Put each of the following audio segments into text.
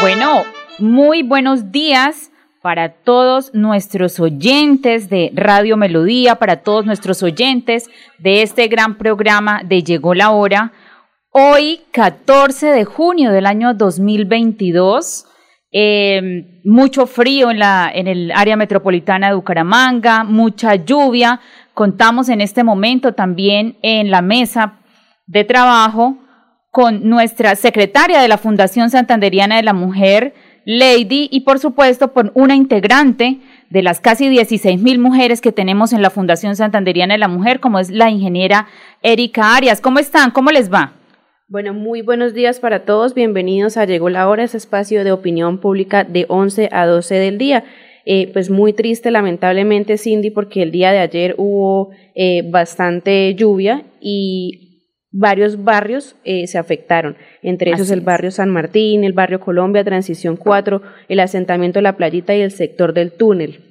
Bueno, muy buenos días para todos nuestros oyentes de Radio Melodía, para todos nuestros oyentes de este gran programa de Llegó la Hora. Hoy, 14 de junio del año 2022, em, mucho frío en, la, en el área metropolitana de Bucaramanga, mucha lluvia. Contamos en este momento también en la mesa de trabajo con nuestra secretaria de la Fundación Santanderiana de la Mujer, Lady, y por supuesto con una integrante de las casi 16 mil mujeres que tenemos en la Fundación Santanderiana de la Mujer, como es la ingeniera Erika Arias. ¿Cómo están? ¿Cómo les va? Bueno, muy buenos días para todos. Bienvenidos a Llegó la Hora, ese espacio de opinión pública de 11 a 12 del día. Eh, pues muy triste, lamentablemente, Cindy, porque el día de ayer hubo eh, bastante lluvia y varios barrios eh, se afectaron, entre ellos el barrio San Martín, el barrio Colombia, Transición 4, el asentamiento La Playita y el sector del túnel.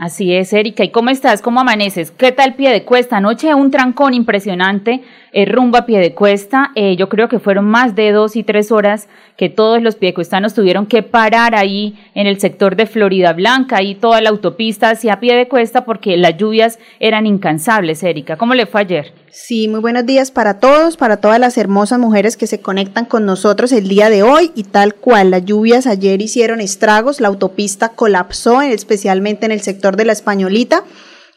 Así es, Erika. ¿Y cómo estás? ¿Cómo amaneces? ¿Qué tal pie de cuesta? Anoche un trancón impresionante, eh, rumbo a pie de cuesta. Eh, yo creo que fueron más de dos y tres horas que todos los piedecuestanos tuvieron que parar ahí en el sector de Florida Blanca y toda la autopista hacia pie de cuesta porque las lluvias eran incansables, Erika. ¿Cómo le fue ayer? Sí, muy buenos días para todos, para todas las hermosas mujeres que se conectan con nosotros el día de hoy y tal cual, las lluvias ayer hicieron estragos, la autopista colapsó, especialmente en el sector de la Españolita.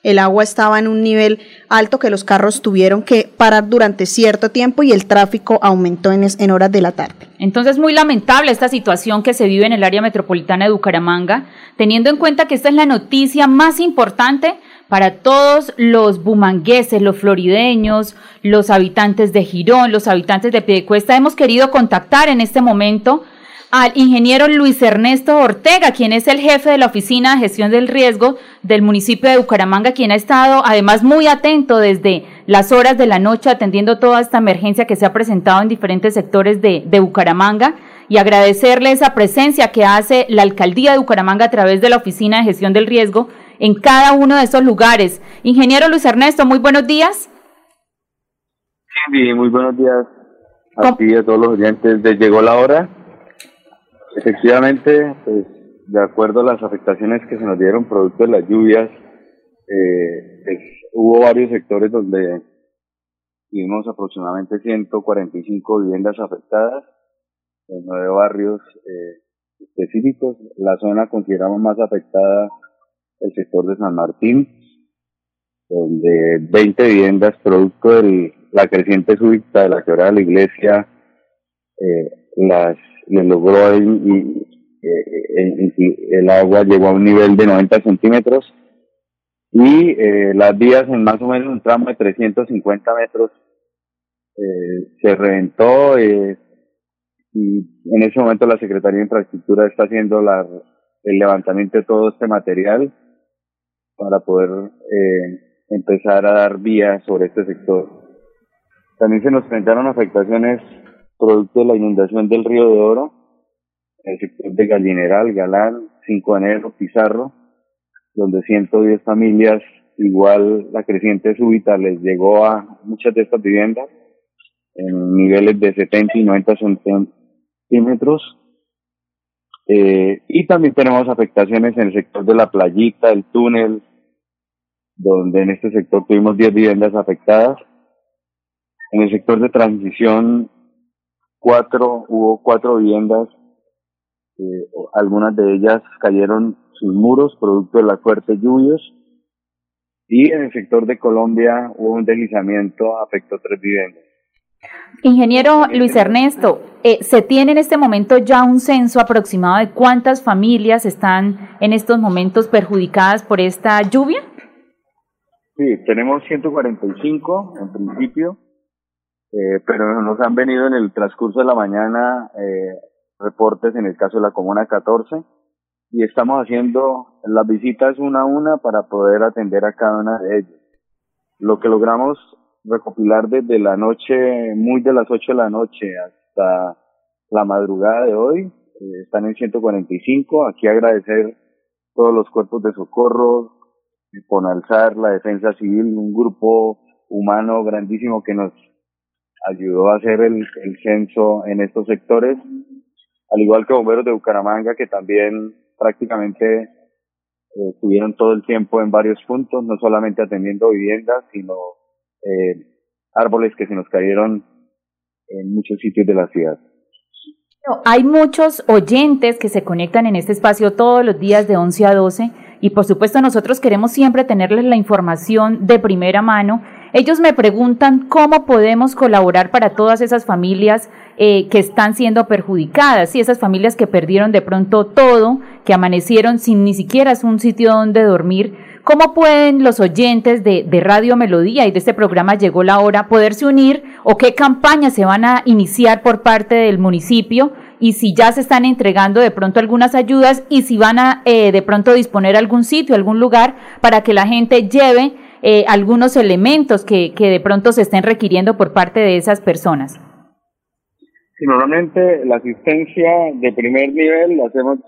El agua estaba en un nivel alto que los carros tuvieron que parar durante cierto tiempo y el tráfico aumentó en, en horas de la tarde. Entonces, muy lamentable esta situación que se vive en el área metropolitana de Bucaramanga, teniendo en cuenta que esta es la noticia más importante para todos los bumangueses, los florideños, los habitantes de Girón, los habitantes de Piedecuesta, hemos querido contactar en este momento al ingeniero Luis Ernesto Ortega, quien es el jefe de la Oficina de Gestión del Riesgo del municipio de Bucaramanga, quien ha estado además muy atento desde las horas de la noche atendiendo toda esta emergencia que se ha presentado en diferentes sectores de, de Bucaramanga y agradecerle esa presencia que hace la alcaldía de Bucaramanga a través de la Oficina de Gestión del Riesgo en cada uno de esos lugares. Ingeniero Luis Ernesto, muy buenos días. Sí, muy buenos días a ti y a todos los oyentes de Llegó la Hora. Efectivamente, pues de acuerdo a las afectaciones que se nos dieron producto de las lluvias, eh, pues, hubo varios sectores donde tuvimos aproximadamente 145 viviendas afectadas en nueve barrios eh, específicos. La zona consideramos más afectada el sector de San Martín, donde 20 viviendas, producto de la creciente súbita de la quebrada de la iglesia, eh, las logró y, el agua llegó a un nivel de 90 centímetros y eh, las vías en más o menos un tramo de 350 metros eh, se reventó eh, y en ese momento la Secretaría de Infraestructura está haciendo la, el levantamiento de todo este material para poder eh, empezar a dar vías sobre este sector. También se nos presentaron afectaciones producto de la inundación del río de Oro, el sector de Gallineral, Galán, 5 de enero, Pizarro, donde 110 familias, igual la creciente súbita les llegó a muchas de estas viviendas en niveles de 70 y 90 centímetros. Eh, y también tenemos afectaciones en el sector de la playita, el túnel, donde en este sector tuvimos 10 viviendas afectadas. En el sector de transición, cuatro, hubo cuatro viviendas, eh, algunas de ellas cayeron sus muros producto de las fuertes lluvias. Y en el sector de Colombia hubo un deslizamiento, afectó tres viviendas. Ingeniero Luis Ernesto, eh, ¿se tiene en este momento ya un censo aproximado de cuántas familias están en estos momentos perjudicadas por esta lluvia? Sí, tenemos 145 en principio, eh, pero nos han venido en el transcurso de la mañana eh, reportes en el caso de la Comuna 14 y estamos haciendo las visitas una a una para poder atender a cada una de ellas. Lo que logramos recopilar desde la noche, muy de las 8 de la noche hasta la madrugada de hoy, eh, están en 145. Aquí agradecer todos los cuerpos de socorro, con alzar la defensa civil, un grupo humano grandísimo que nos ayudó a hacer el, el censo en estos sectores, al igual que bomberos de Bucaramanga que también prácticamente eh, estuvieron todo el tiempo en varios puntos, no solamente atendiendo viviendas, sino eh, árboles que se nos cayeron en muchos sitios de la ciudad. Hay muchos oyentes que se conectan en este espacio todos los días de 11 a 12 y por supuesto nosotros queremos siempre tenerles la información de primera mano. Ellos me preguntan cómo podemos colaborar para todas esas familias eh, que están siendo perjudicadas y esas familias que perdieron de pronto todo, que amanecieron sin ni siquiera un sitio donde dormir. ¿Cómo pueden los oyentes de, de, Radio Melodía y de este programa Llegó la Hora poderse unir o qué campañas se van a iniciar por parte del municipio y si ya se están entregando de pronto algunas ayudas y si van a eh, de pronto disponer algún sitio, algún lugar para que la gente lleve eh, algunos elementos que, que de pronto se estén requiriendo por parte de esas personas? Normalmente la asistencia de primer nivel la hacemos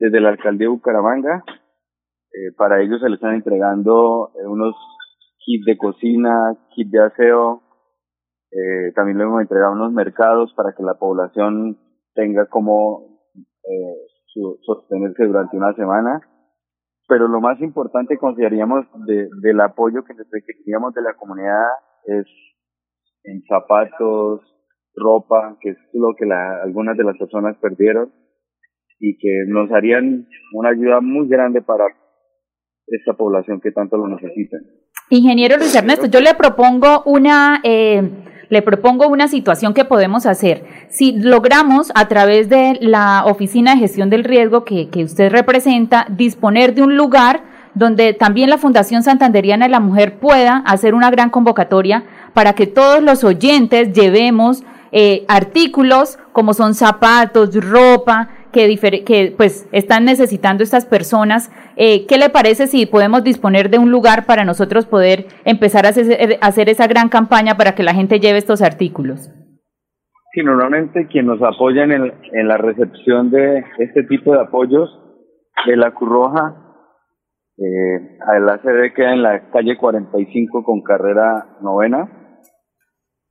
desde la alcaldía de Bucaramanga. Eh, para ellos se les están entregando eh, unos kits de cocina, kits de aseo. También le hemos entregado unos mercados para que la población tenga como su, sostenerse durante una semana. Pero lo más importante consideraríamos de, del apoyo que requeríamos de la comunidad es en zapatos, ropa, que es lo que la, algunas de las personas perdieron y que nos harían una ayuda muy grande para esta población que tanto lo necesita. Ingeniero Luis Ernesto, yo le propongo una eh, le propongo una situación que podemos hacer. Si logramos a través de la Oficina de Gestión del Riesgo que, que usted representa disponer de un lugar donde también la Fundación Santanderiana de la Mujer pueda hacer una gran convocatoria para que todos los oyentes llevemos eh, artículos como son zapatos, ropa, que, que pues están necesitando estas personas. Eh, ¿Qué le parece si podemos disponer de un lugar para nosotros poder empezar a hacer, a hacer esa gran campaña para que la gente lleve estos artículos? Sí, normalmente quien nos apoya en, en la recepción de este tipo de apoyos de la Cruz Roja, eh, la sede queda en la calle 45 con carrera novena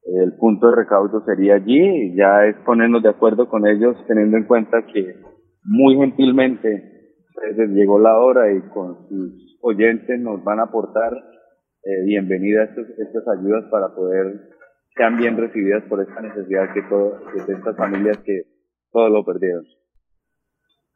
el punto de recaudo sería allí, ya es ponernos de acuerdo con ellos teniendo en cuenta que muy gentilmente les llegó la hora y con sus oyentes nos van a aportar eh, bienvenida a estas ayudas para poder sean bien recibidas por esta necesidad que, de estas familias que todo lo perdieron.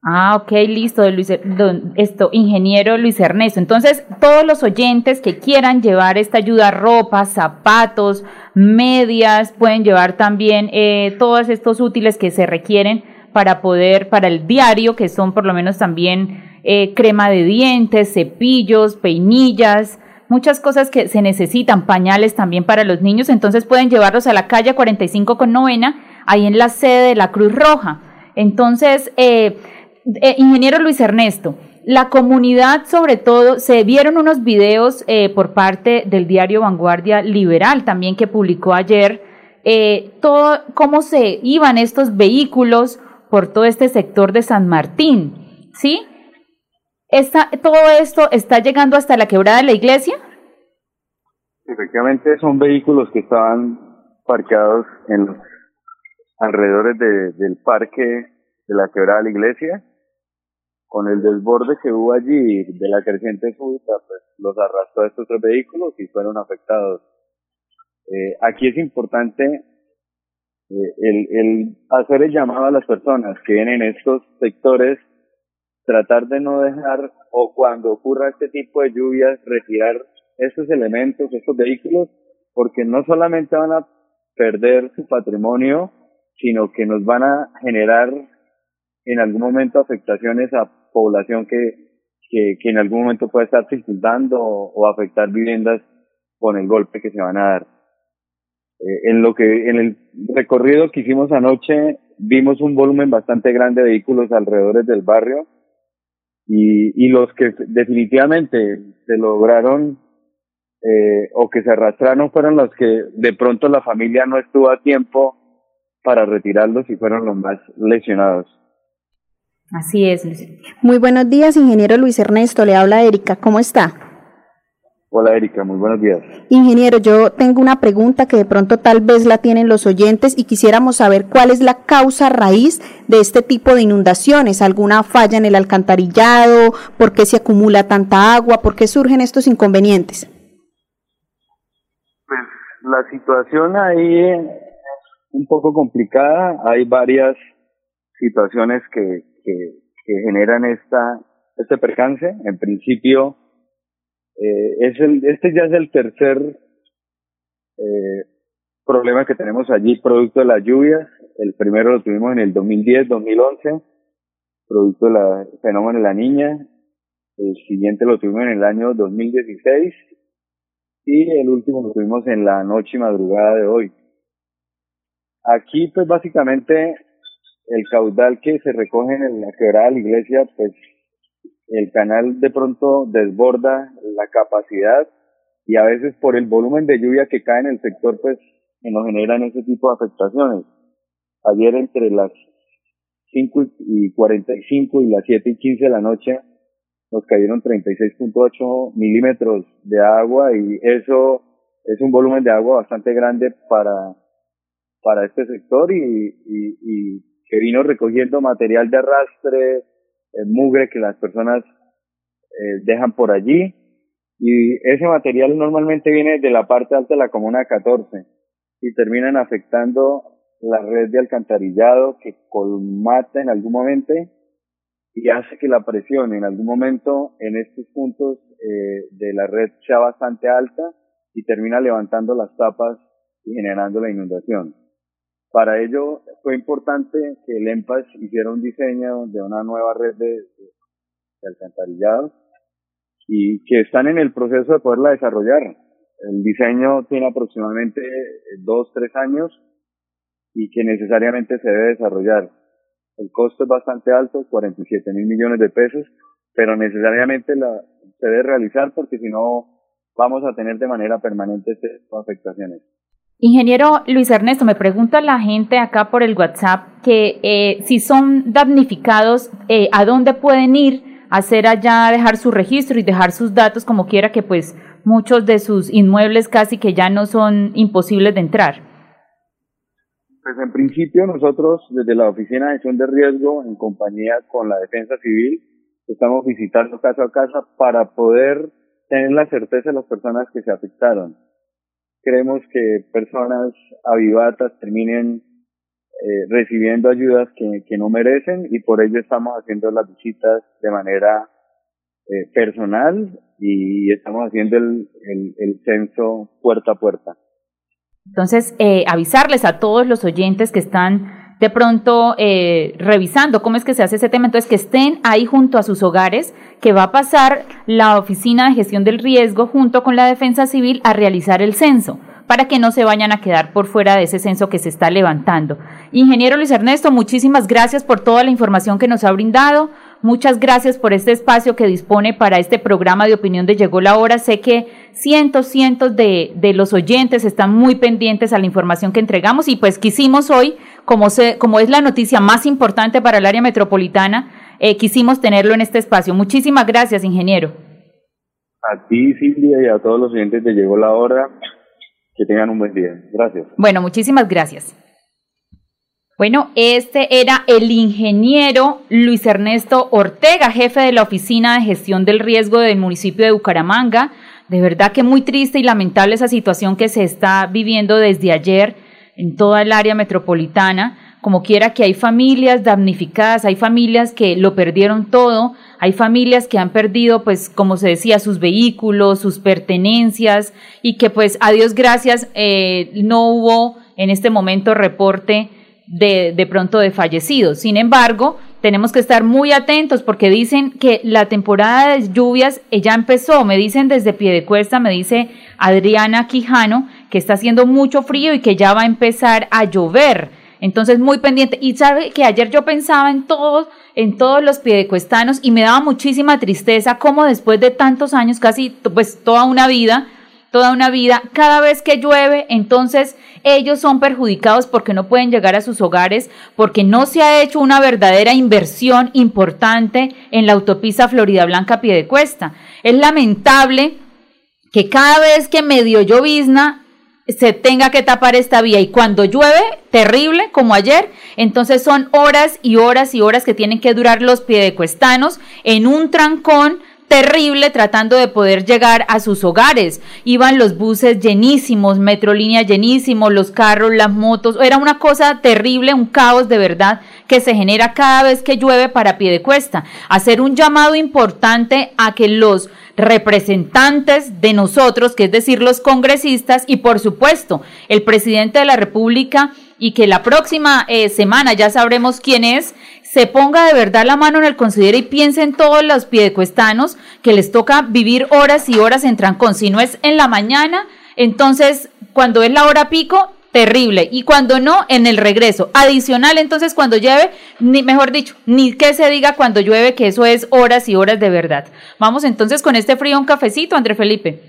Ah, ok, listo, Luis, esto, ingeniero Luis Ernesto. Entonces, todos los oyentes que quieran llevar esta ayuda, ropa, zapatos, medias, pueden llevar también eh, todos estos útiles que se requieren para poder, para el diario, que son por lo menos también eh, crema de dientes, cepillos, peinillas, muchas cosas que se necesitan, pañales también para los niños. Entonces, pueden llevarlos a la calle 45 con novena, ahí en la sede de la Cruz Roja. Entonces, eh, eh, ingeniero Luis Ernesto, la comunidad sobre todo, se vieron unos videos eh, por parte del diario Vanguardia Liberal también que publicó ayer, eh, todo cómo se iban estos vehículos por todo este sector de San Martín, ¿sí? Esta, ¿Todo esto está llegando hasta la quebrada de la iglesia? Efectivamente son vehículos que estaban parqueados en los alrededores del parque de la quebrada de la iglesia con el desborde que hubo allí de la creciente súbita, pues los arrastró a estos tres vehículos y fueron afectados. Eh, aquí es importante eh, el, el hacer el llamado a las personas que vienen en estos sectores, tratar de no dejar o cuando ocurra este tipo de lluvias retirar estos elementos, estos vehículos, porque no solamente van a perder su patrimonio, sino que nos van a generar en algún momento afectaciones a población que, que, que en algún momento puede estar circundando o, afectar viviendas con el golpe que se van a dar. Eh, en lo que, en el recorrido que hicimos anoche, vimos un volumen bastante grande de vehículos alrededor del barrio y, y los que definitivamente se lograron eh, o que se arrastraron fueron los que de pronto la familia no estuvo a tiempo para retirarlos y fueron los más lesionados. Así es. Muy buenos días, ingeniero Luis Ernesto. Le habla Erika. ¿Cómo está? Hola Erika, muy buenos días. Ingeniero, yo tengo una pregunta que de pronto tal vez la tienen los oyentes y quisiéramos saber cuál es la causa raíz de este tipo de inundaciones. ¿Alguna falla en el alcantarillado? ¿Por qué se acumula tanta agua? ¿Por qué surgen estos inconvenientes? Pues la situación ahí es un poco complicada. Hay varias situaciones que, que, generan esta, este percance. En principio, eh, es el, este ya es el tercer eh, problema que tenemos allí, producto de las lluvias. El primero lo tuvimos en el 2010-2011, producto del fenómeno de la niña. El siguiente lo tuvimos en el año 2016 y el último lo tuvimos en la noche y madrugada de hoy. Aquí, pues básicamente, el caudal que se recoge en la quebrada de la iglesia, pues el canal de pronto desborda la capacidad y a veces por el volumen de lluvia que cae en el sector, pues nos generan ese tipo de afectaciones. Ayer entre las 5 y 45 y las 7 y 15 de la noche nos cayeron 36.8 milímetros de agua y eso es un volumen de agua bastante grande para, para este sector y, y, y que vino recogiendo material de arrastre, eh, mugre que las personas eh, dejan por allí y ese material normalmente viene de la parte alta de la comuna 14 y terminan afectando la red de alcantarillado que colmata en algún momento y hace que la presión en algún momento en estos puntos eh, de la red sea bastante alta y termina levantando las tapas y generando la inundación. Para ello fue importante que el EMPAS hiciera un diseño de una nueva red de, de alcantarillado y que están en el proceso de poderla desarrollar. El diseño tiene aproximadamente dos, tres años y que necesariamente se debe desarrollar. El costo es bastante alto, 47 mil millones de pesos, pero necesariamente la, se debe realizar porque si no vamos a tener de manera permanente estas afectaciones. Ingeniero Luis Ernesto, me pregunta la gente acá por el WhatsApp que eh, si son damnificados, eh, ¿a dónde pueden ir a hacer allá, dejar su registro y dejar sus datos como quiera que pues muchos de sus inmuebles casi que ya no son imposibles de entrar? Pues en principio nosotros desde la Oficina de Gestión de Riesgo, en compañía con la Defensa Civil, estamos visitando casa a casa para poder tener la certeza de las personas que se afectaron creemos que personas avivatas terminen eh, recibiendo ayudas que, que, no merecen y por ello estamos haciendo las visitas de manera eh, personal y estamos haciendo el, el, el, censo puerta a puerta. Entonces, eh, avisarles a todos los oyentes que están de pronto eh, revisando cómo es que se hace ese tema, entonces que estén ahí junto a sus hogares, que va a pasar la Oficina de Gestión del Riesgo junto con la Defensa Civil a realizar el censo para que no se vayan a quedar por fuera de ese censo que se está levantando. Ingeniero Luis Ernesto, muchísimas gracias por toda la información que nos ha brindado. Muchas gracias por este espacio que dispone para este programa de opinión de Llegó la Hora. Sé que cientos, cientos de, de los oyentes están muy pendientes a la información que entregamos y pues quisimos hoy como, se, como es la noticia más importante para el área metropolitana, eh, quisimos tenerlo en este espacio. Muchísimas gracias, ingeniero. A ti, Silvia, y a todos los oyentes de Llegó la Hora. Que tengan un buen día. Gracias. Bueno, muchísimas gracias. Bueno, este era el ingeniero Luis Ernesto Ortega, jefe de la Oficina de Gestión del Riesgo del municipio de Bucaramanga. De verdad que muy triste y lamentable esa situación que se está viviendo desde ayer en toda el área metropolitana, como quiera que hay familias damnificadas, hay familias que lo perdieron todo, hay familias que han perdido, pues, como se decía, sus vehículos, sus pertenencias, y que pues a Dios gracias eh, no hubo en este momento reporte de, de pronto de fallecidos. Sin embargo, tenemos que estar muy atentos porque dicen que la temporada de lluvias ya empezó, me dicen desde Piedecuesta, me dice Adriana Quijano, que está haciendo mucho frío y que ya va a empezar a llover. Entonces, muy pendiente. Y sabe que ayer yo pensaba en todos, en todos los piedecuestanos y me daba muchísima tristeza cómo después de tantos años, casi pues toda una vida, toda una vida, cada vez que llueve, entonces ellos son perjudicados porque no pueden llegar a sus hogares, porque no se ha hecho una verdadera inversión importante en la autopista Florida Blanca Piedecuesta. Es lamentable que cada vez que medio llovizna se tenga que tapar esta vía. Y cuando llueve, terrible como ayer, entonces son horas y horas y horas que tienen que durar los piedecuestanos en un trancón terrible tratando de poder llegar a sus hogares. Iban los buses llenísimos, metrolínea llenísimos, los carros, las motos. Era una cosa terrible, un caos de verdad que se genera cada vez que llueve para pie de cuesta. Hacer un llamado importante a que los representantes de nosotros, que es decir, los congresistas y por supuesto el presidente de la República, y que la próxima eh, semana ya sabremos quién es, se ponga de verdad la mano en el considero y piense en todos los piedecuestanos que les toca vivir horas y horas en trancón. Si no es en la mañana, entonces cuando es la hora pico, terrible. Y cuando no, en el regreso. Adicional, entonces, cuando llueve, ni mejor dicho, ni que se diga cuando llueve, que eso es horas y horas de verdad. Vamos entonces con este frío un cafecito, André Felipe.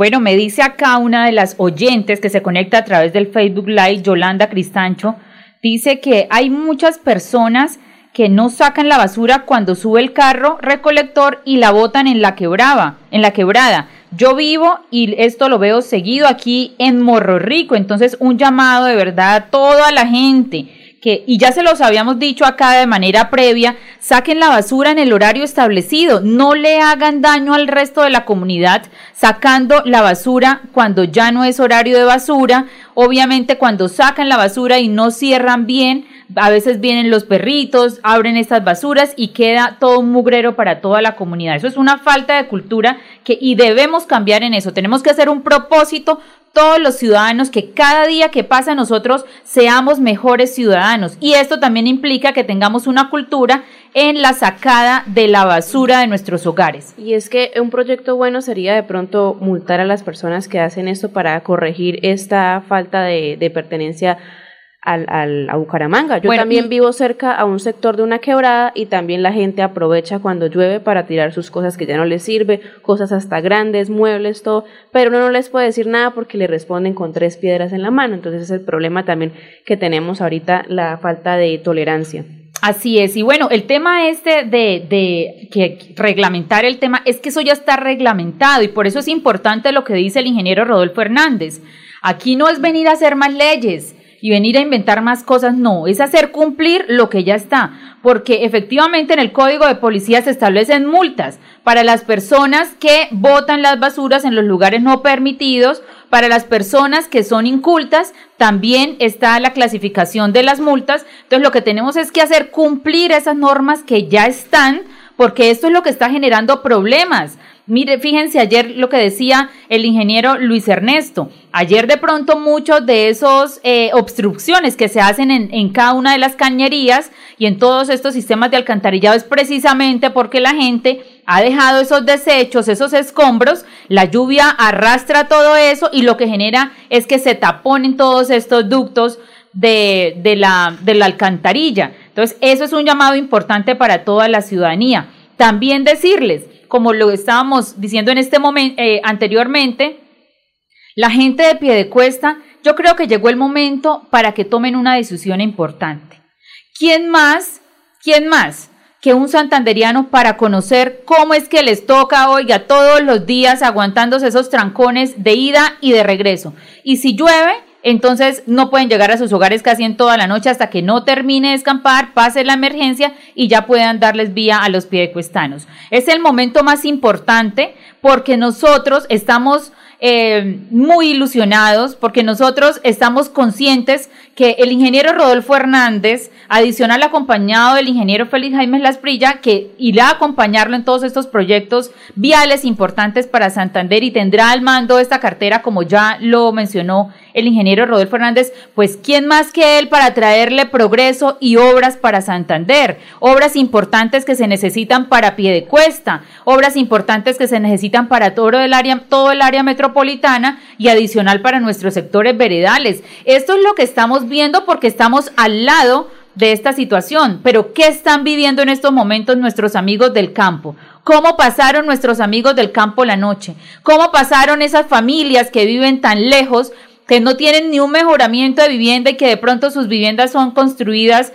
Bueno, me dice acá una de las oyentes que se conecta a través del Facebook Live, Yolanda Cristancho, dice que hay muchas personas que no sacan la basura cuando sube el carro recolector y la botan en la quebrada, en la quebrada. Yo vivo y esto lo veo seguido aquí en Morro Rico, entonces un llamado de verdad a toda la gente que, y ya se los habíamos dicho acá de manera previa, saquen la basura en el horario establecido, no le hagan daño al resto de la comunidad sacando la basura cuando ya no es horario de basura, obviamente cuando sacan la basura y no cierran bien, a veces vienen los perritos, abren estas basuras y queda todo un mugrero para toda la comunidad. Eso es una falta de cultura que y debemos cambiar en eso. Tenemos que hacer un propósito todos los ciudadanos que cada día que pasa nosotros seamos mejores ciudadanos. Y esto también implica que tengamos una cultura en la sacada de la basura de nuestros hogares. Y es que un proyecto bueno sería de pronto multar a las personas que hacen esto para corregir esta falta de, de pertenencia al, al, a Bucaramanga. Yo Bueno, también vivo cerca a un sector de una quebrada y también la gente aprovecha cuando llueve para tirar sus cosas que ya no les sirve, cosas hasta grandes, muebles, todo, pero uno no les puede decir nada porque le responden con tres piedras en la mano. Entonces es el problema también que tenemos ahorita, la falta de tolerancia. Así es, y bueno, el tema este de, de que reglamentar el tema es que eso ya está reglamentado y por eso es importante lo que dice el ingeniero Rodolfo Hernández. Aquí no es venir a hacer más leyes y venir a inventar más cosas, no, es hacer cumplir lo que ya está, porque efectivamente en el código de policía se establecen multas para las personas que botan las basuras en los lugares no permitidos, para las personas que son incultas, también está la clasificación de las multas. Entonces lo que tenemos es que hacer cumplir esas normas que ya están, porque esto es lo que está generando problemas. Mire, fíjense ayer lo que decía el ingeniero Luis Ernesto. Ayer de pronto muchos de esos eh, obstrucciones que se hacen en, cada una de las cañerías y en todos estos sistemas de alcantarillado es precisamente porque la gente ha dejado esos desechos, esos escombros, la lluvia arrastra todo eso y lo que genera es que se taponen todos estos ductos de, de, la, de la alcantarilla. Entonces, eso es un llamado importante para toda la ciudadanía. También decirles, como lo estábamos diciendo en este momento, eh, anteriormente, la gente de pie de cuesta, yo creo que llegó el momento para que tomen una decisión importante. ¿Quién más? ¿Quién más? que un santanderiano para conocer cómo es que les toca, oiga, todos los días aguantándose esos trancones de ida y de regreso. Y si llueve, entonces no pueden llegar a sus hogares casi en toda la noche hasta que no termine de escampar, pase la emergencia y ya puedan darles vía a los piedecuestanos. Es el momento más importante porque nosotros estamos eh, muy ilusionados porque nosotros estamos conscientes que el ingeniero Rodolfo Hernández, adicional acompañado del ingeniero Félix Jaime Lasprilla, que irá a acompañarlo en todos estos proyectos viales importantes para Santander y tendrá al mando esta cartera, como ya lo mencionó el ingeniero Rodolfo Hernández, pues ¿quién más que él para traerle progreso y obras para Santander? Obras importantes que se necesitan para Piedecuesta, obras importantes que se necesitan para todo el área, todo el área metropolitana y adicional para nuestros sectores veredales. Esto es lo que estamos viendo porque estamos al lado de esta situación, pero ¿qué están viviendo en estos momentos nuestros amigos del campo? ¿Cómo pasaron nuestros amigos del campo la noche? ¿Cómo pasaron esas familias que viven tan lejos que no tienen ni un mejoramiento de vivienda y que de pronto sus viviendas son construidas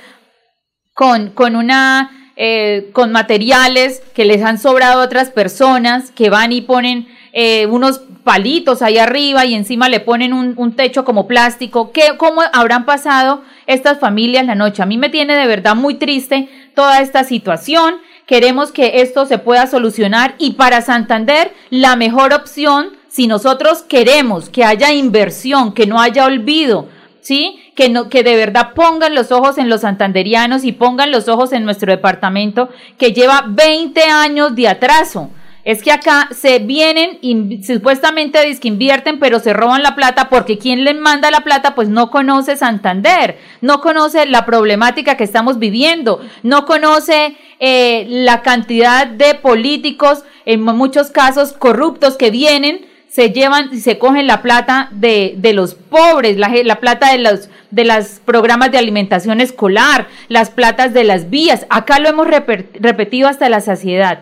con, con una eh, con materiales que les han sobrado a otras personas que van y ponen eh, unos palitos ahí arriba y encima le ponen un, techo como plástico. ¿Qué, ¿Cómo habrán pasado estas familias la noche? A mí me tiene de verdad muy triste toda esta situación. Queremos que esto se pueda solucionar y para Santander la mejor opción si nosotros queremos que haya inversión, que no haya olvido, ¿sí? Que, no, que de verdad pongan los ojos en los santanderianos y pongan los ojos en nuestro departamento que lleva 20 años de atraso. Es que acá se vienen y supuestamente que invierten, pero se roban la plata porque quien les manda la plata pues no conoce Santander, no conoce la problemática que estamos viviendo, no conoce eh, la cantidad de políticos, en muchos casos corruptos que vienen se llevan y se cogen la plata de, de los pobres, la, la, plata de los de los programas de alimentación escolar, las platas de las vías. Acá lo hemos repetido hasta la saciedad.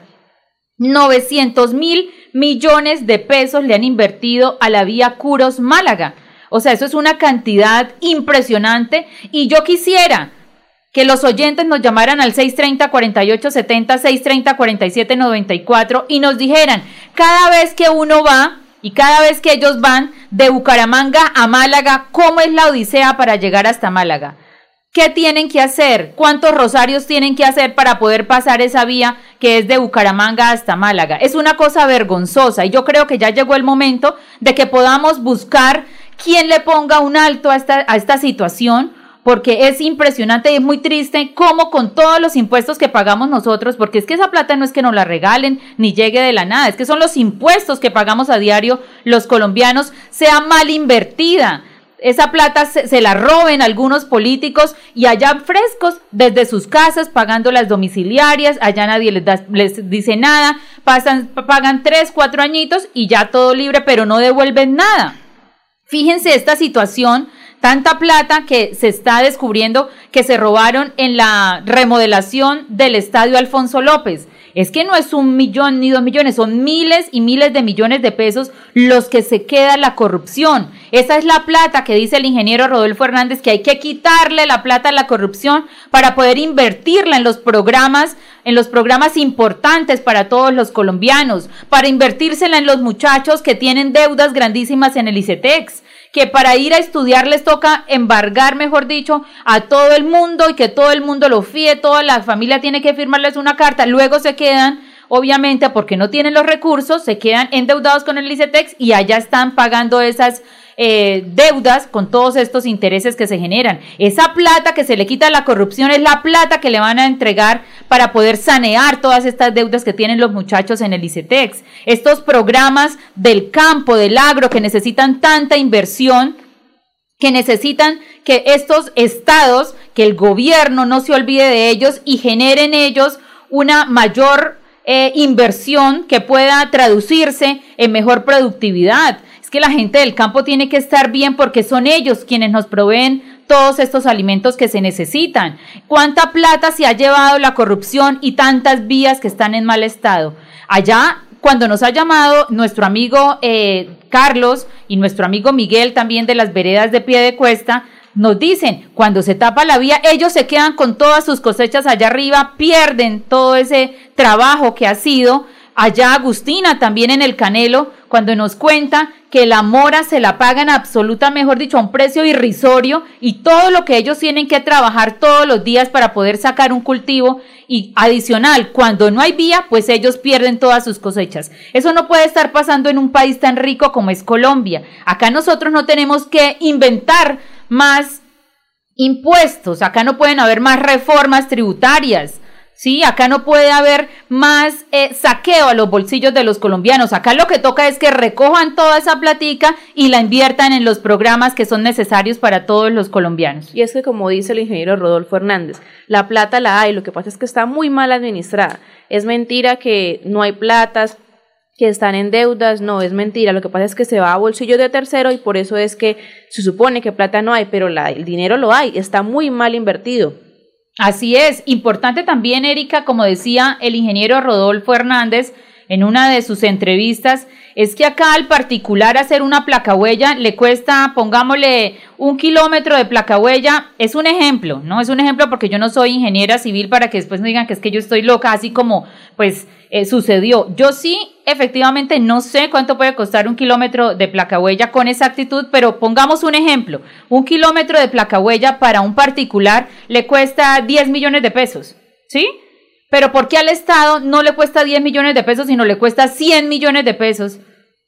900 mil millones de pesos le han invertido a la vía Curos Málaga. O sea, eso es una cantidad impresionante y yo quisiera que los oyentes nos llamaran al 630-4870, 630-4794 y nos dijeran, cada vez que uno va y cada vez que ellos van de Bucaramanga a Málaga, ¿cómo es la odisea para llegar hasta Málaga? ¿Qué tienen que hacer? ¿Cuántos rosarios tienen que hacer para poder pasar esa vía que es de Bucaramanga hasta Málaga? Es una cosa vergonzosa y yo creo que ya llegó el momento de que podamos buscar quién le ponga un alto a esta, a esta situación porque es impresionante y es muy triste cómo con todos los impuestos que pagamos nosotros, porque es que esa plata no es que nos la regalen ni llegue de la nada, es que son los impuestos que pagamos a diario los colombianos, sea mal invertida. Esa plata se, la roben algunos políticos y allá frescos desde sus casas pagando las domiciliarias, allá nadie les, les dice nada, pasan, pagan tres, cuatro añitos y ya todo libre, pero no devuelven nada. Fíjense esta situación tanta plata que se está descubriendo que se robaron en la remodelación del estadio Alfonso López. Es que no es un millón ni dos millones, son miles y miles de millones de pesos los que se queda la corrupción. Esa es la plata que dice el ingeniero Rodolfo Hernández que hay que quitarle la plata a la corrupción para poder invertirla en los programas, en los programas importantes para todos los colombianos, para invertírsela en los muchachos que tienen deudas grandísimas en el ICETEX que para ir a estudiar les toca embargar, mejor dicho, a todo el mundo y que todo el mundo lo fíe, toda la familia tiene que firmarles una carta, luego se quedan obviamente porque no tienen los recursos, se quedan endeudados con el ICETEX y allá están pagando esas eh, deudas con todos estos intereses que se generan. Esa plata que se le quita a la corrupción es la plata que le van a entregar para poder sanear todas estas deudas que tienen los muchachos en el ICETEX. Estos programas del campo, del agro, que necesitan tanta inversión, que necesitan que estos estados, que el gobierno no se olvide de ellos y generen ellos una mayor eh, inversión que pueda traducirse en mejor productividad que la gente del campo tiene que estar bien porque son ellos quienes nos proveen todos estos alimentos que se necesitan. ¿Cuánta plata se ha llevado la corrupción y tantas vías que están en mal estado? Allá, cuando nos ha llamado nuestro amigo eh, Carlos y nuestro amigo Miguel también de las veredas de pie de cuesta, nos dicen, cuando se tapa la vía, ellos se quedan con todas sus cosechas allá arriba, pierden todo ese trabajo que ha sido. Allá Agustina, también en el Canelo, cuando nos cuenta que la mora se la pagan absoluta, mejor dicho, a un precio irrisorio y todo lo que ellos tienen que trabajar todos los días para poder sacar un cultivo y adicional, cuando no hay vía, pues ellos pierden todas sus cosechas. Eso no puede estar pasando en un país tan rico como es Colombia. Acá nosotros no tenemos que inventar más impuestos, acá no pueden haber más reformas tributarias. Sí, acá no puede haber más eh, saqueo a los bolsillos de los colombianos. Acá lo que toca es que recojan toda esa platica y la inviertan en los programas que son necesarios para todos los colombianos. Y es que como dice el ingeniero Rodolfo Hernández, la plata la hay, lo que pasa es que está muy mal administrada. Es mentira que no hay platas, que están en deudas, no, es mentira. Lo que pasa es que se va a bolsillo de tercero y por eso es que se supone que plata no hay, pero la, el dinero lo hay, está muy mal invertido. Así es, importante también, Erika, como decía el ingeniero Rodolfo Hernández en una de sus entrevistas, es que acá al particular hacer una placa huella le cuesta, pongámosle, un kilómetro de placa huella, es un ejemplo, ¿no? Es un ejemplo porque yo no soy ingeniera civil para que después no digan que es que yo estoy loca, así como pues eh, sucedió. Yo sí, efectivamente, no sé cuánto puede costar un kilómetro de placa huella con exactitud, pero pongamos un ejemplo. Un kilómetro de placa huella para un particular le cuesta 10 millones de pesos, ¿sí? Pero ¿por qué al Estado no le cuesta 10 millones de pesos, sino le cuesta 100 millones de pesos?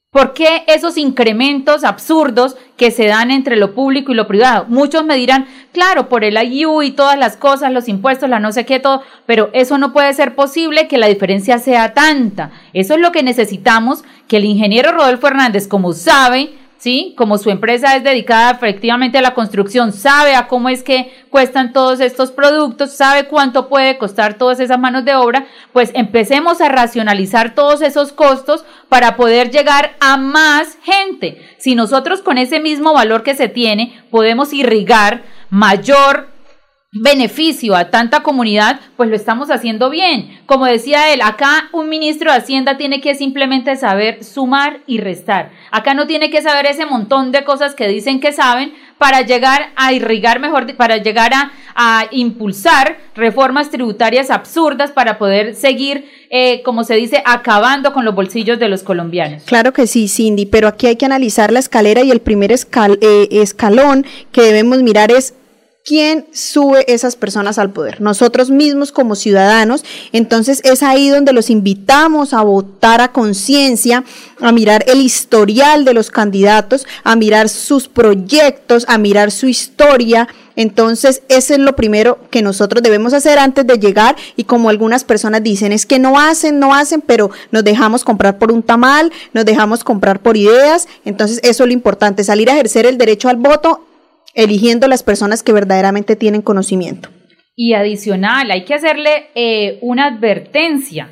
¿Por qué esos incrementos absurdos que se dan entre lo público y lo privado? Muchos me dirán, claro, por el IU y todas las cosas, los impuestos, la no sé qué, todo, pero eso no puede ser posible que la diferencia sea tanta. Eso es lo que necesitamos, que el ingeniero Rodolfo Hernández, como sabe, ¿sí? Como su empresa es dedicada efectivamente a la construcción, sabe a cómo es que cuestan todos estos productos, sabe cuánto puede costar todas esas manos de obra, pues empecemos a racionalizar todos esos costos para poder llegar a más gente. Si nosotros con ese mismo valor que se tiene podemos irrigar mayor beneficio a tanta comunidad, pues lo estamos haciendo bien. Como decía él, acá un ministro de Hacienda tiene que simplemente saber sumar y restar. Acá no tiene que saber ese montón de cosas que dicen que saben para llegar a irrigar mejor, para llegar a, impulsar reformas tributarias absurdas para poder seguir, eh, como se dice, acabando con los bolsillos de los colombianos. Claro que sí, Cindy, pero aquí hay que analizar la escalera y el primer eh, escalón que debemos mirar es ¿Quién sube esas personas al poder? Nosotros mismos como ciudadanos. Entonces es ahí donde los invitamos a votar a conciencia, a mirar el historial de los candidatos, a mirar sus proyectos, a mirar su historia. Entonces, eso es lo primero que nosotros debemos hacer antes de llegar y como algunas personas dicen, es que no hacen, no hacen, pero nos dejamos comprar por un tamal, nos dejamos comprar por ideas. Entonces, eso es lo importante, salir a ejercer el derecho al voto eligiendo las personas que verdaderamente tienen conocimiento. Y adicional, hay que hacerle eh, una advertencia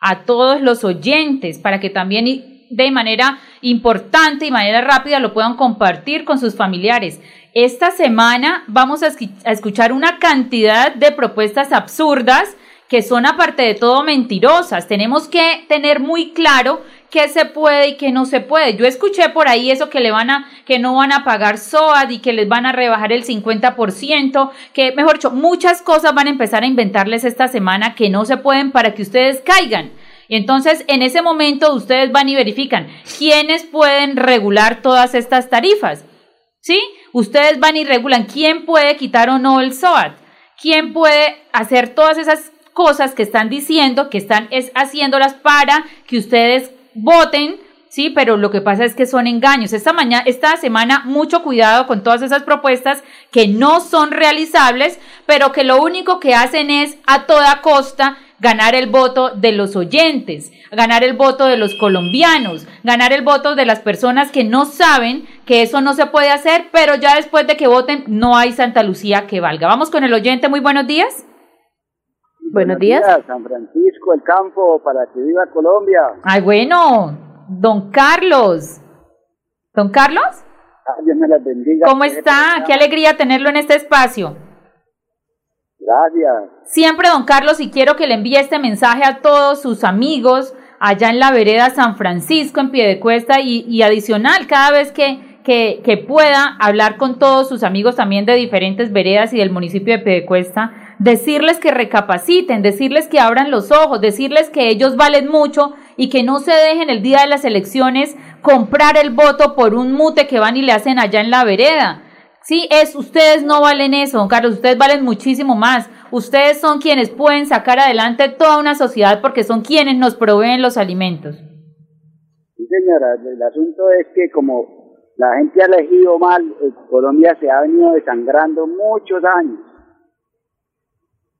a todos los oyentes para que también de manera importante y manera rápida lo puedan compartir con sus familiares. Esta semana vamos a, escuchar una cantidad de propuestas absurdas que son aparte de todo mentirosas. Tenemos que tener muy claro qué se puede y qué no se puede. Yo escuché por ahí eso que le van a, que no van a pagar SOAD y que les van a rebajar el 50%, que mejor dicho, muchas cosas van a empezar a inventarles esta semana que no se pueden para que ustedes caigan. Y entonces, en ese momento, ustedes van y verifican quiénes pueden regular todas estas tarifas. ¿Sí? Ustedes van y regulan quién puede quitar o no el SOAT, quién puede hacer todas esas cosas que están diciendo, que están es haciéndolas para que ustedes voten, sí, pero lo que pasa es que son engaños. Esta mañana, esta semana, mucho cuidado con todas esas propuestas que no son realizables, pero que lo único que hacen es a toda costa ganar el voto de los oyentes, ganar el voto de los colombianos, ganar el voto de las personas que no saben que eso no se puede hacer, pero ya después de que voten no hay Santa Lucía que valga. Vamos con el oyente, muy buenos días. Buenos días. San Francisco, el campo, para que viva Colombia. Ay, bueno, don Carlos. ¿Don Carlos? Dios me las bendiga. ¿Cómo está? Qué alegría tenerlo en este espacio. Gracias. Siempre, don Carlos, y quiero que le envíe este mensaje a todos sus amigos allá en la vereda San Francisco, en Piedecuesta, y, y adicional, cada vez que, que, que pueda hablar con todos sus amigos también de diferentes veredas y del municipio de Piedecuesta, decirles que recapaciten, decirles que abran los ojos, decirles que ellos valen mucho y que no se dejen el día de las elecciones comprar el voto por un mute que van y le hacen allá en la vereda. Sí, es, ustedes no valen eso, don Carlos, ustedes valen muchísimo más. Ustedes son quienes pueden sacar adelante toda una sociedad porque son quienes nos proveen los alimentos. Sí, señora, el asunto es que como la gente ha elegido mal, eh, Colombia se ha venido desangrando muchos años.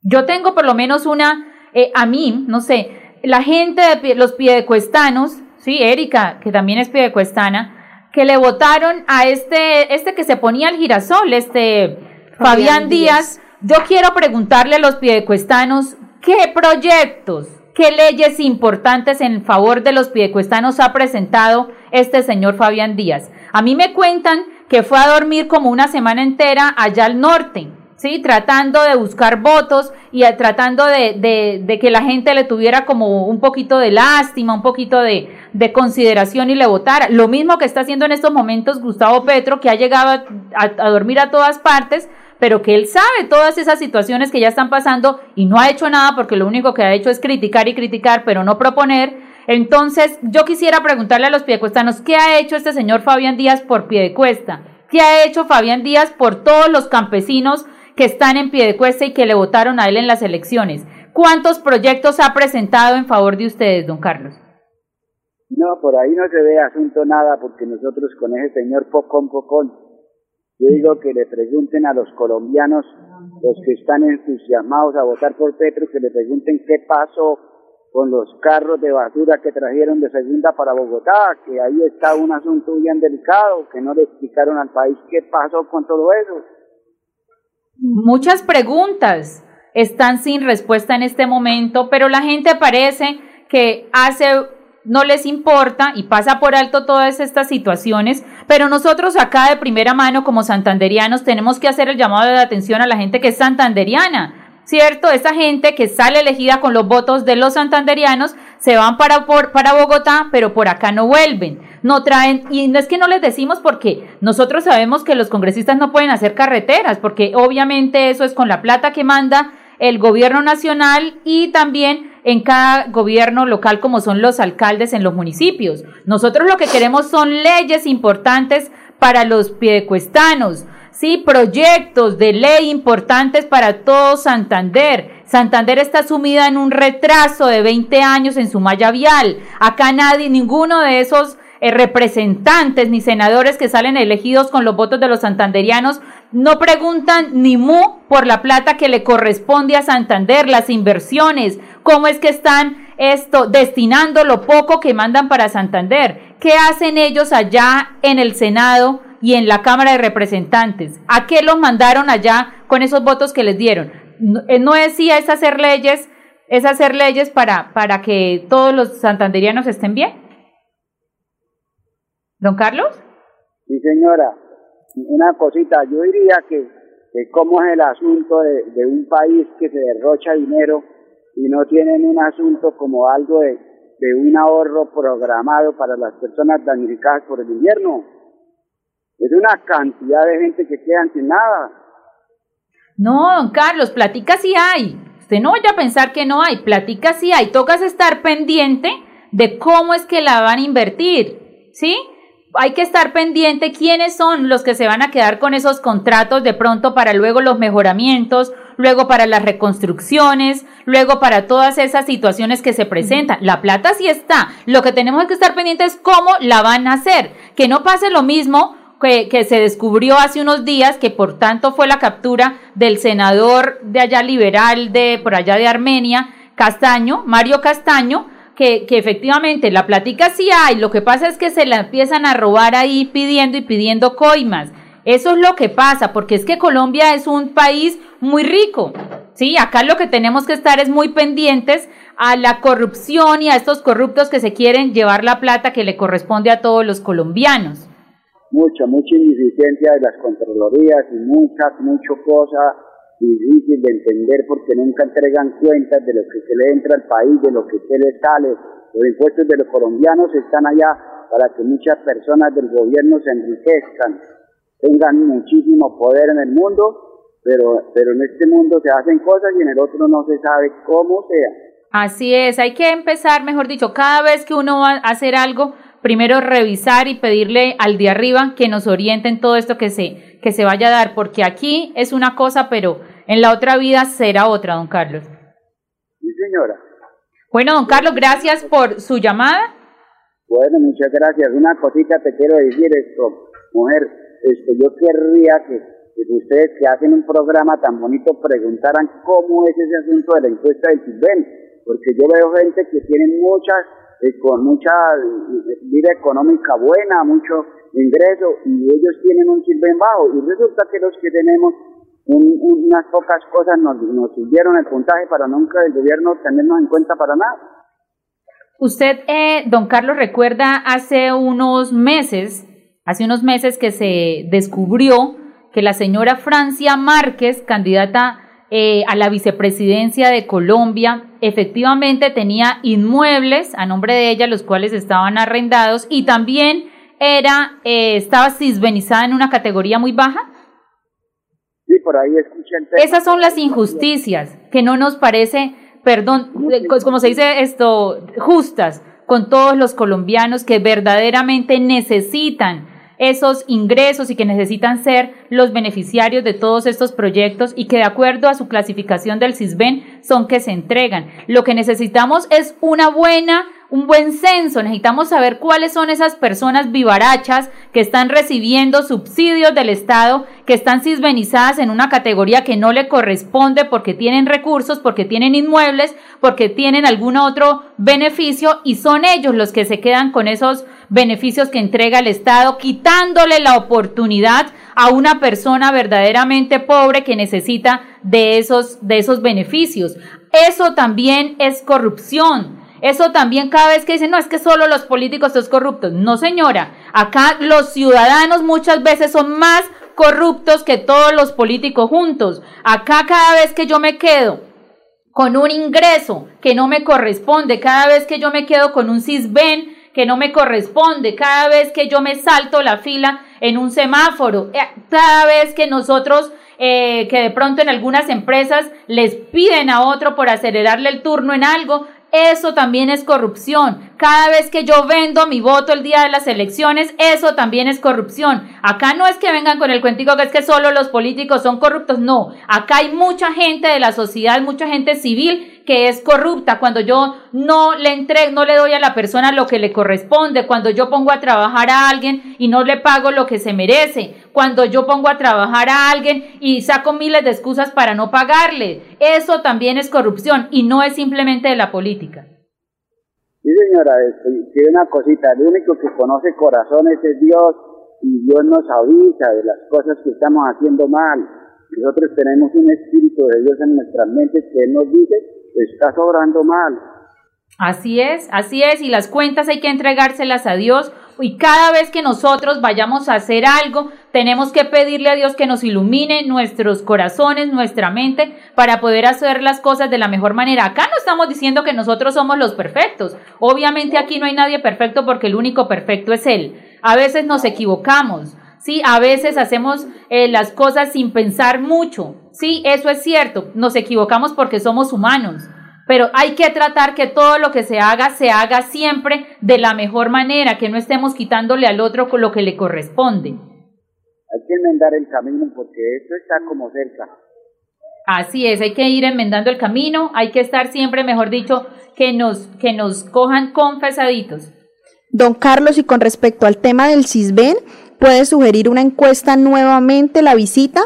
Yo tengo por lo menos una, eh, a mí, no sé, la gente de los piedecuestanos, sí, Erika, que también es piedecuestana, que le votaron a este, este que se ponía el girasol, este Fabián, Díaz. Yo quiero preguntarle a los piedecuestanos, ¿qué proyectos, qué leyes importantes en favor de los piedecuestanos ha presentado este señor Fabián Díaz? A mí me cuentan que fue a dormir como una semana entera allá al norte, ¿sí? Tratando de buscar votos y tratando de, de, que la gente le tuviera como un poquito de lástima, un poquito de, de, consideración y le votara. Lo mismo que está haciendo en estos momentos Gustavo Petro, que ha llegado a, dormir a todas partes, pero que él sabe todas esas situaciones que ya están pasando y no ha hecho nada porque lo único que ha hecho es criticar y criticar, pero no proponer. Entonces, yo quisiera preguntarle a los piedecuestanos, ¿qué ha hecho este señor Fabián Díaz por Piedecuesta? ¿Qué ha hecho Fabián Díaz por todos los campesinos que están en pie de cuesta y que le votaron a él en las elecciones. ¿Cuántos proyectos ha presentado en favor de ustedes, don Carlos? No, por ahí no se ve asunto nada porque nosotros con ese señor Pocón Pocón, yo digo que le pregunten a los colombianos, los que están entusiasmados a votar por Petro, que le pregunten qué pasó con los carros de basura que trajeron de segunda para Bogotá, que ahí está un asunto bien delicado, que no le explicaron al país qué pasó con todo eso. Muchas preguntas están sin respuesta en este momento, pero la gente parece que hace no les importa y pasa por alto todas estas situaciones, pero nosotros acá de primera mano como santanderianos tenemos que hacer el llamado de atención a la gente que es santanderiana, ¿cierto? Esa gente que sale elegida con los votos de los santanderianos se van para, para Bogotá, pero por acá no vuelven. No traen, y no es que no les decimos porque nosotros sabemos que los congresistas no pueden hacer carreteras, porque obviamente eso es con la plata que manda el gobierno nacional y también en cada gobierno local como son los alcaldes en los municipios. Nosotros lo que queremos son leyes importantes para los piedecuestanos, sí, proyectos de ley importantes para todo Santander. Santander está sumida en un retraso de 20 años en su malla vial. Acá nadie, ninguno de esos representantes ni senadores que salen elegidos con los votos de los santanderianos no preguntan ni mu por la plata que le corresponde a Santander, las inversiones, cómo es que están esto destinando lo poco que mandan para Santander. ¿Qué hacen ellos allá en el Senado y en la Cámara de Representantes. ¿A qué los mandaron allá con esos votos que les dieron? No, eh, no decía es hacer leyes, es hacer leyes para, para que todos los santanderianos estén bien. ¿Don Carlos? Sí, señora. Una cosita, yo diría que, cómo es el asunto de, de, un país que se derrocha dinero y no tienen un asunto como algo de, de un ahorro programado para las personas damnificadas por el invierno. Es una cantidad de gente que quedan sin nada. No, don Carlos, platica si hay. Usted no vaya a pensar que no hay, platica si hay. Tocas estar pendiente de cómo es que la van a invertir, ¿sí? Hay que estar pendiente quiénes son los que se van a quedar con esos contratos de pronto para luego los mejoramientos, luego para las reconstrucciones, luego para todas esas situaciones que se presentan. La plata sí está. Lo que tenemos que estar pendientes es cómo la van a hacer. Que no pase lo mismo que, se descubrió hace unos días, que por tanto fue la captura del senador de allá liberal, de por allá de Armenia, Castaño, Mario Castaño, que, efectivamente la plática sí hay, lo que pasa es que se la empiezan a robar ahí pidiendo y pidiendo coimas. Eso es lo que pasa, porque es que Colombia es un país muy rico. Sí, acá lo que tenemos que estar es muy pendientes a la corrupción y a estos corruptos que se quieren llevar la plata que le corresponde a todos los colombianos mucha, mucha ineficiencia de las Contralorías y mucha, mucho cosa difícil de entender porque nunca entregan cuentas de lo que se le entra al país, de lo que se le sale. Los impuestos de los colombianos están allá para que muchas personas del gobierno se enriquezcan, tengan muchísimo poder en el mundo, pero, pero en este mundo se hacen cosas y en el otro no se sabe cómo sea. Así es, hay que empezar, mejor dicho, cada vez que uno va a hacer algo, primero revisar y pedirle al de arriba que nos oriente en todo esto que se, que se vaya a dar, porque aquí es una cosa, pero en la otra vida será otra, don Carlos. Sí, señora. Bueno, don Carlos, gracias por su llamada. Bueno, muchas gracias. Una cosita te quiero decir esto, mujer, este, yo querría que, ustedes que hacen un programa tan bonito preguntaran cómo es ese asunto de la encuesta del CISBEN, porque yo veo gente que tiene muchas eh, con mucha eh, vida económica buena, mucho ingreso, y ellos tienen un en bajo. Y resulta que los que tenemos unas pocas cosas nos, nos subieron el puntaje para nunca el gobierno tenernos en cuenta para nada. Usted, eh, don Carlos, recuerda hace unos meses, hace unos meses que se descubrió que la señora Francia Márquez, candidata eh, a la vicepresidencia de Colombia, efectivamente tenía inmuebles a nombre de ella, los cuales estaban arrendados y también era, eh, estaba cisbenizada en una categoría muy baja. Sí, por ahí escuché Esas son las injusticias que no nos parece, perdón, eh, como se dice esto, justas con todos los colombianos que verdaderamente necesitan esos ingresos y que necesitan ser los beneficiarios de todos estos proyectos y que de acuerdo a su clasificación del CISBEN son que se entregan. Lo que necesitamos es una buena un buen censo, necesitamos saber cuáles son esas personas vivarachas que están recibiendo subsidios del Estado, que están cisbenizadas en una categoría que no le corresponde porque tienen recursos, porque tienen inmuebles, porque tienen algún otro beneficio y son ellos los que se quedan con esos beneficios que entrega el Estado, quitándole la oportunidad a una persona verdaderamente pobre que necesita de esos, de esos beneficios. Eso también es corrupción. Eso también cada vez que dicen, no, es que solo los políticos son corruptos. No, señora, acá los ciudadanos muchas veces son más corruptos que todos los políticos juntos. Acá cada vez que yo me quedo con un ingreso que no me corresponde, cada vez que yo me quedo con un CISBEN que no me corresponde, cada vez que yo me salto la fila en un semáforo, eh, cada vez que nosotros eh, que de pronto en algunas empresas les piden a otro por acelerarle el turno en algo, eso también es corrupción. Cada vez que yo vendo mi voto el día de las elecciones, eso también es corrupción. Acá no es que vengan con el cuentico que es que solo los políticos son corruptos, no. Acá hay mucha gente de la sociedad, mucha gente civil que es corrupta, cuando yo no le entrego, no le doy a la persona lo que le corresponde, cuando yo pongo a trabajar a alguien y no le pago lo que se merece, cuando yo pongo a trabajar a alguien y saco miles de excusas para no pagarle. Eso también es corrupción y no es simplemente de la política. Sí, señora, tiene una cosita, el único que conoce corazones es Dios y Dios nos avisa de las cosas que estamos haciendo mal. Nosotros tenemos un espíritu de Dios en nuestras mentes que nos dice está sobrando mal. Así es, así es, y las cuentas hay que entregárselas a Dios y cada vez que nosotros vayamos a hacer algo, tenemos que pedirle a Dios que nos ilumine nuestros corazones, nuestra mente, para poder hacer las cosas de la mejor manera. Acá no estamos diciendo que nosotros somos los perfectos. Obviamente aquí no hay nadie perfecto porque el único perfecto es Él. A veces nos equivocamos, ¿sí? A veces hacemos eh, las cosas sin pensar mucho, Sí, eso es cierto, nos equivocamos porque somos humanos, pero hay que tratar que todo lo que se haga se haga siempre de la mejor manera, que no estemos quitándole al otro con lo que le corresponde. Hay que enmendar el camino porque esto está como cerca. Así es, hay que ir enmendando el camino, hay que estar siempre, mejor dicho, que nos, que nos cojan confesaditos. Don Carlos, y con respecto al tema del CISBEN, ¿puede sugerir una encuesta nuevamente la visita?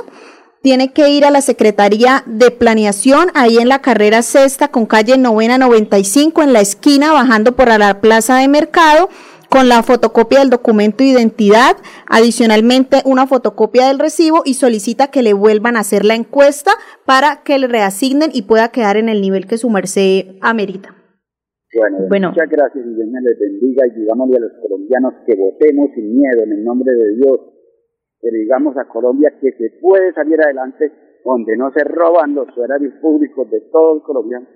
Tiene que ir a la Secretaría de Planeación, ahí en la carrera sexta con calle novena 95, en la esquina, bajando por la plaza de mercado, con la fotocopia del documento de identidad, adicionalmente una fotocopia del recibo y solicita que le vuelvan a hacer la encuesta para que le reasignen y pueda quedar en el nivel que su merced amerita. Bueno, muchas gracias y Dios me les bendiga y digámosle a los colombianos que votemos sin miedo en el nombre de Dios que digamos a Colombia que se puede salir adelante donde no se roban los horarios públicos de todo el colombiano.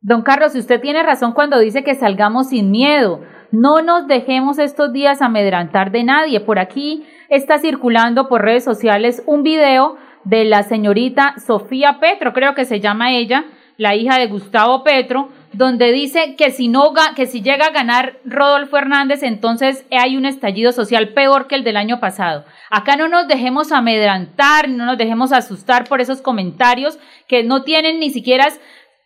Don Carlos, usted tiene razón cuando dice que salgamos sin miedo, no nos dejemos estos días amedrantar de nadie. Por aquí está circulando por redes sociales un video de la señorita Sofía Petro, creo que se llama ella, la hija de Gustavo Petro, donde dice que si no que si llega a ganar Rodolfo Hernández, entonces hay un estallido social peor que el del año pasado. Acá no nos dejemos amedrantar, no nos dejemos asustar por esos comentarios que no tienen ni siquiera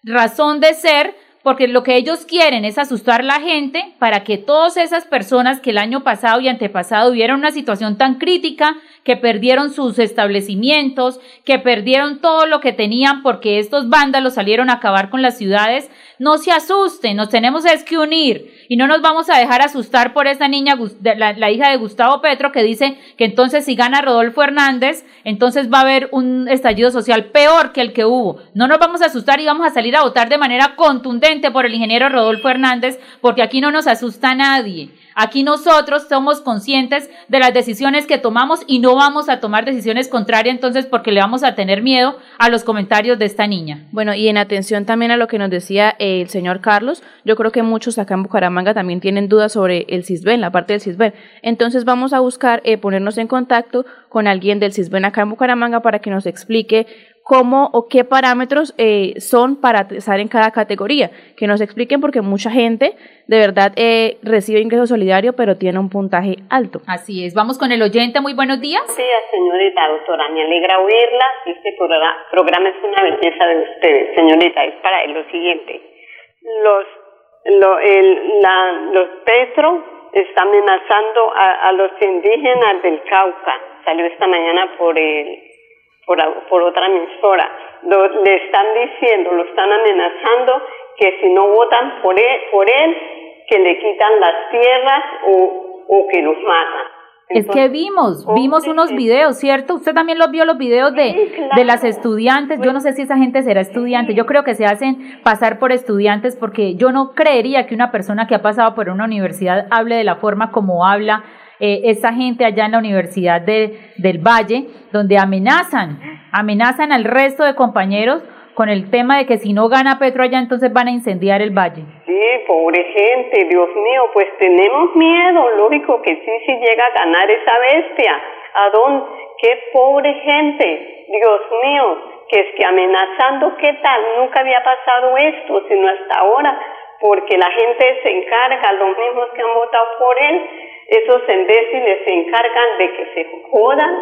razón de ser, porque lo que ellos quieren es asustar a la gente para que todas esas personas que el año pasado y antepasado vieron una situación tan crítica, que perdieron sus establecimientos, que perdieron todo lo que tenían porque estos vándalos salieron a acabar con las ciudades, no se asusten, nos tenemos que unir y no nos vamos a dejar asustar por esa niña, la, la hija de Gustavo Petro, que dice que entonces si gana Rodolfo Hernández, entonces va a haber un estallido social peor que el que hubo. No nos vamos a asustar y vamos a salir a votar de manera contundente por el ingeniero Rodolfo Hernández, porque aquí no nos asusta nadie. Aquí nosotros somos conscientes de las decisiones que tomamos y no vamos a tomar decisiones contrarias entonces porque le vamos a tener miedo a los comentarios de esta niña. Bueno, y en atención también a lo que nos decía el señor Carlos, yo creo que muchos acá en Bucaramanga también tienen dudas sobre el CISBEN, la parte del CISBEN. Entonces vamos a buscar eh, ponernos en contacto con alguien del CISBEN acá en Bucaramanga para que nos explique cómo o qué parámetros eh, son para estar en cada categoría. Que nos expliquen porque mucha gente de verdad eh, recibe ingreso solidario pero tiene un puntaje alto. Así es. Vamos con el oyente. Muy buenos días. Buenos días, señorita doctora. Me alegra oírla. Este programa es una belleza de ustedes, señorita. Es para lo siguiente. Los, lo, el, la, los Petro está amenazando a, a los indígenas del Cauca. Salió esta mañana por el por, otra emisora. le están diciendo, lo están amenazando que si no votan por él, por él que le quitan las tierras o, o que los matan. es que vimos, vimos unos videos, ¿cierto? Usted también los vio los videos de, de las estudiantes. Yo no sé si esa gente será estudiante. Yo creo que se hacen pasar por estudiantes porque yo no creería que una persona que ha pasado por una universidad hable de la forma como habla eh, esa gente allá en la Universidad de, del Valle, donde amenazan, amenazan al resto de compañeros con el tema de que si no gana Petro allá, entonces van a incendiar el valle. Sí, pobre gente, Dios mío, pues tenemos miedo, lógico que sí, si llega a ganar esa bestia. ¿A dónde? Qué pobre gente, Dios mío, que es que amenazando, ¿qué tal? Nunca había pasado esto, sino hasta ahora, porque la gente se encarga, los mismos que han votado por él, esos imbéciles se encargan de que se jodan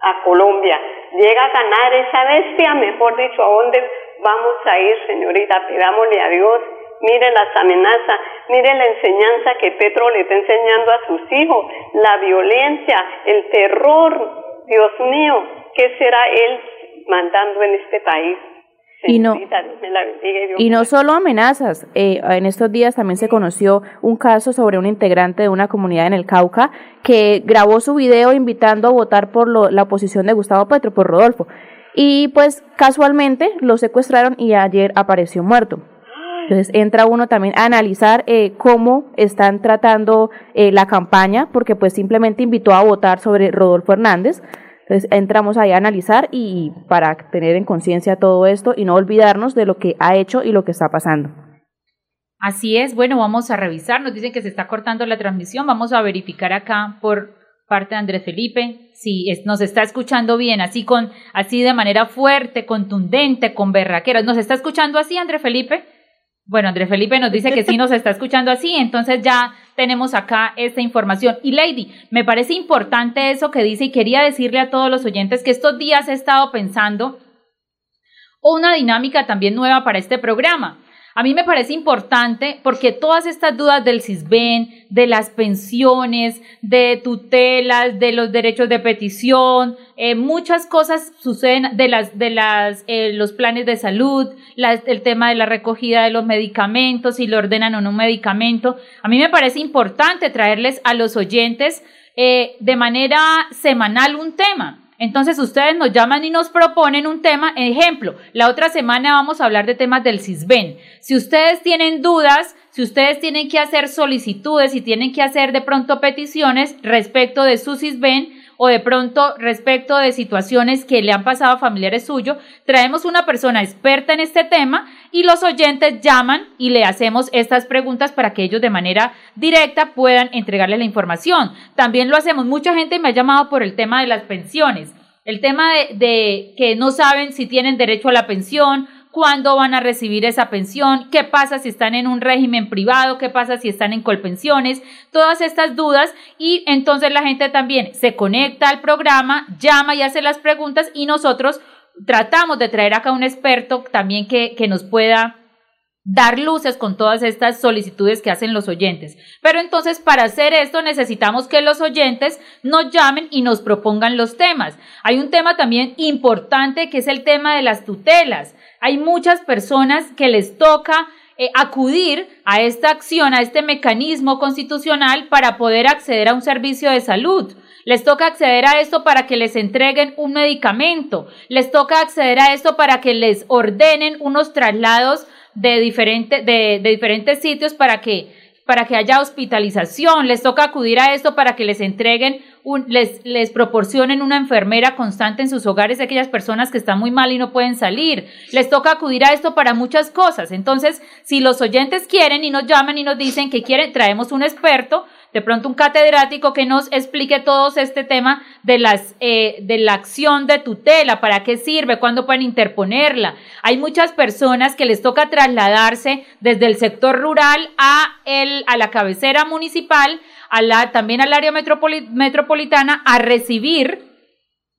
a Colombia. Llega a ganar esa bestia, mejor dicho, ¿a dónde vamos a ir, señorita? Pidámosle a Dios. Mire las amenazas, mire la enseñanza que Petro le está enseñando a sus hijos, la violencia, el terror. Dios mío, ¿qué será él mandando en este país? Y no, y no solo amenazas. Eh, en estos días también se conoció un caso sobre un integrante de una comunidad en el Cauca que grabó su video invitando a votar por la oposición de Gustavo Petro, por Rodolfo. Y pues casualmente lo secuestraron y ayer apareció muerto. Entonces entra uno también a analizar eh, cómo están tratando eh, la campaña, porque pues simplemente invitó a votar sobre Rodolfo Hernández, entonces entramos ahí a analizar y para tener en conciencia todo esto y no olvidarnos de lo que ha hecho y lo que está pasando. Así es, bueno, vamos a revisar, nos dicen que se está cortando la transmisión, vamos a verificar acá por parte de Andrés Felipe si nos está escuchando bien, así con así de manera fuerte, contundente, con berraqueras. ¿Nos está escuchando así, Andrés Felipe? Bueno, Andrés Felipe nos dice que sí nos está escuchando así, entonces ya tenemos acá esta información. Y Lady, me parece importante eso que dice y quería decirle a todos los oyentes que estos días he estado pensando una dinámica también nueva para este programa. A mí me parece importante porque todas estas dudas del CISBEN, de las pensiones, de tutelas, de los derechos de petición, eh, muchas cosas suceden de las de las eh, los planes de salud, el tema de la recogida de los medicamentos, si le ordenan o no un medicamento. A mí me parece importante traerles a los oyentes eh, de manera semanal un tema. Entonces ustedes nos llaman y nos proponen un tema. Ejemplo, la otra semana vamos a hablar de temas del CISBEN. Si ustedes tienen dudas, si ustedes tienen que hacer solicitudes y tienen que hacer de pronto peticiones respecto de su CISBEN, o de pronto respecto de situaciones que le han pasado a familiares suyos, traemos una persona experta en este tema y los oyentes llaman y le hacemos estas preguntas para que ellos de manera directa puedan entregarle la información. También lo hacemos, mucha gente me ha llamado por el tema de las pensiones. El tema de, de, que no saben si tienen derecho a la pensión, cuándo van a recibir esa pensión, qué pasa si están en un régimen privado, qué pasa si están en colpensiones, todas estas dudas. Y entonces la gente también se conecta al programa, llama y hace las preguntas y nosotros tratamos de traer acá un experto también que, que nos pueda dar luces con todas estas solicitudes que hacen los oyentes. Pero entonces para hacer esto necesitamos que los oyentes nos llamen y nos propongan los temas. Hay un tema también importante que es el tema de las tutelas. Hay muchas personas que les toca eh, acudir a esta acción, a este mecanismo constitucional para poder acceder a un servicio de salud. Les toca acceder a esto para que les entreguen un medicamento. Les toca acceder a esto para que les ordenen unos traslados de, diferente, de, de diferentes sitios para que, para que haya hospitalización, les toca acudir a esto para que les entreguen, un, les, les proporcionen una enfermera constante en sus hogares de aquellas personas que están muy mal y no pueden salir, les toca acudir a esto para muchas cosas. Entonces, si los oyentes quieren y nos llaman y nos dicen que quieren, traemos un experto, de pronto un catedrático que nos explique todo este tema de, eh, de la acción de tutela, para qué sirve, cuándo pueden interponerla. Hay muchas personas que les toca trasladarse desde el sector rural a, el, a la cabecera municipal, a la, también al área metropolitana, a recibir,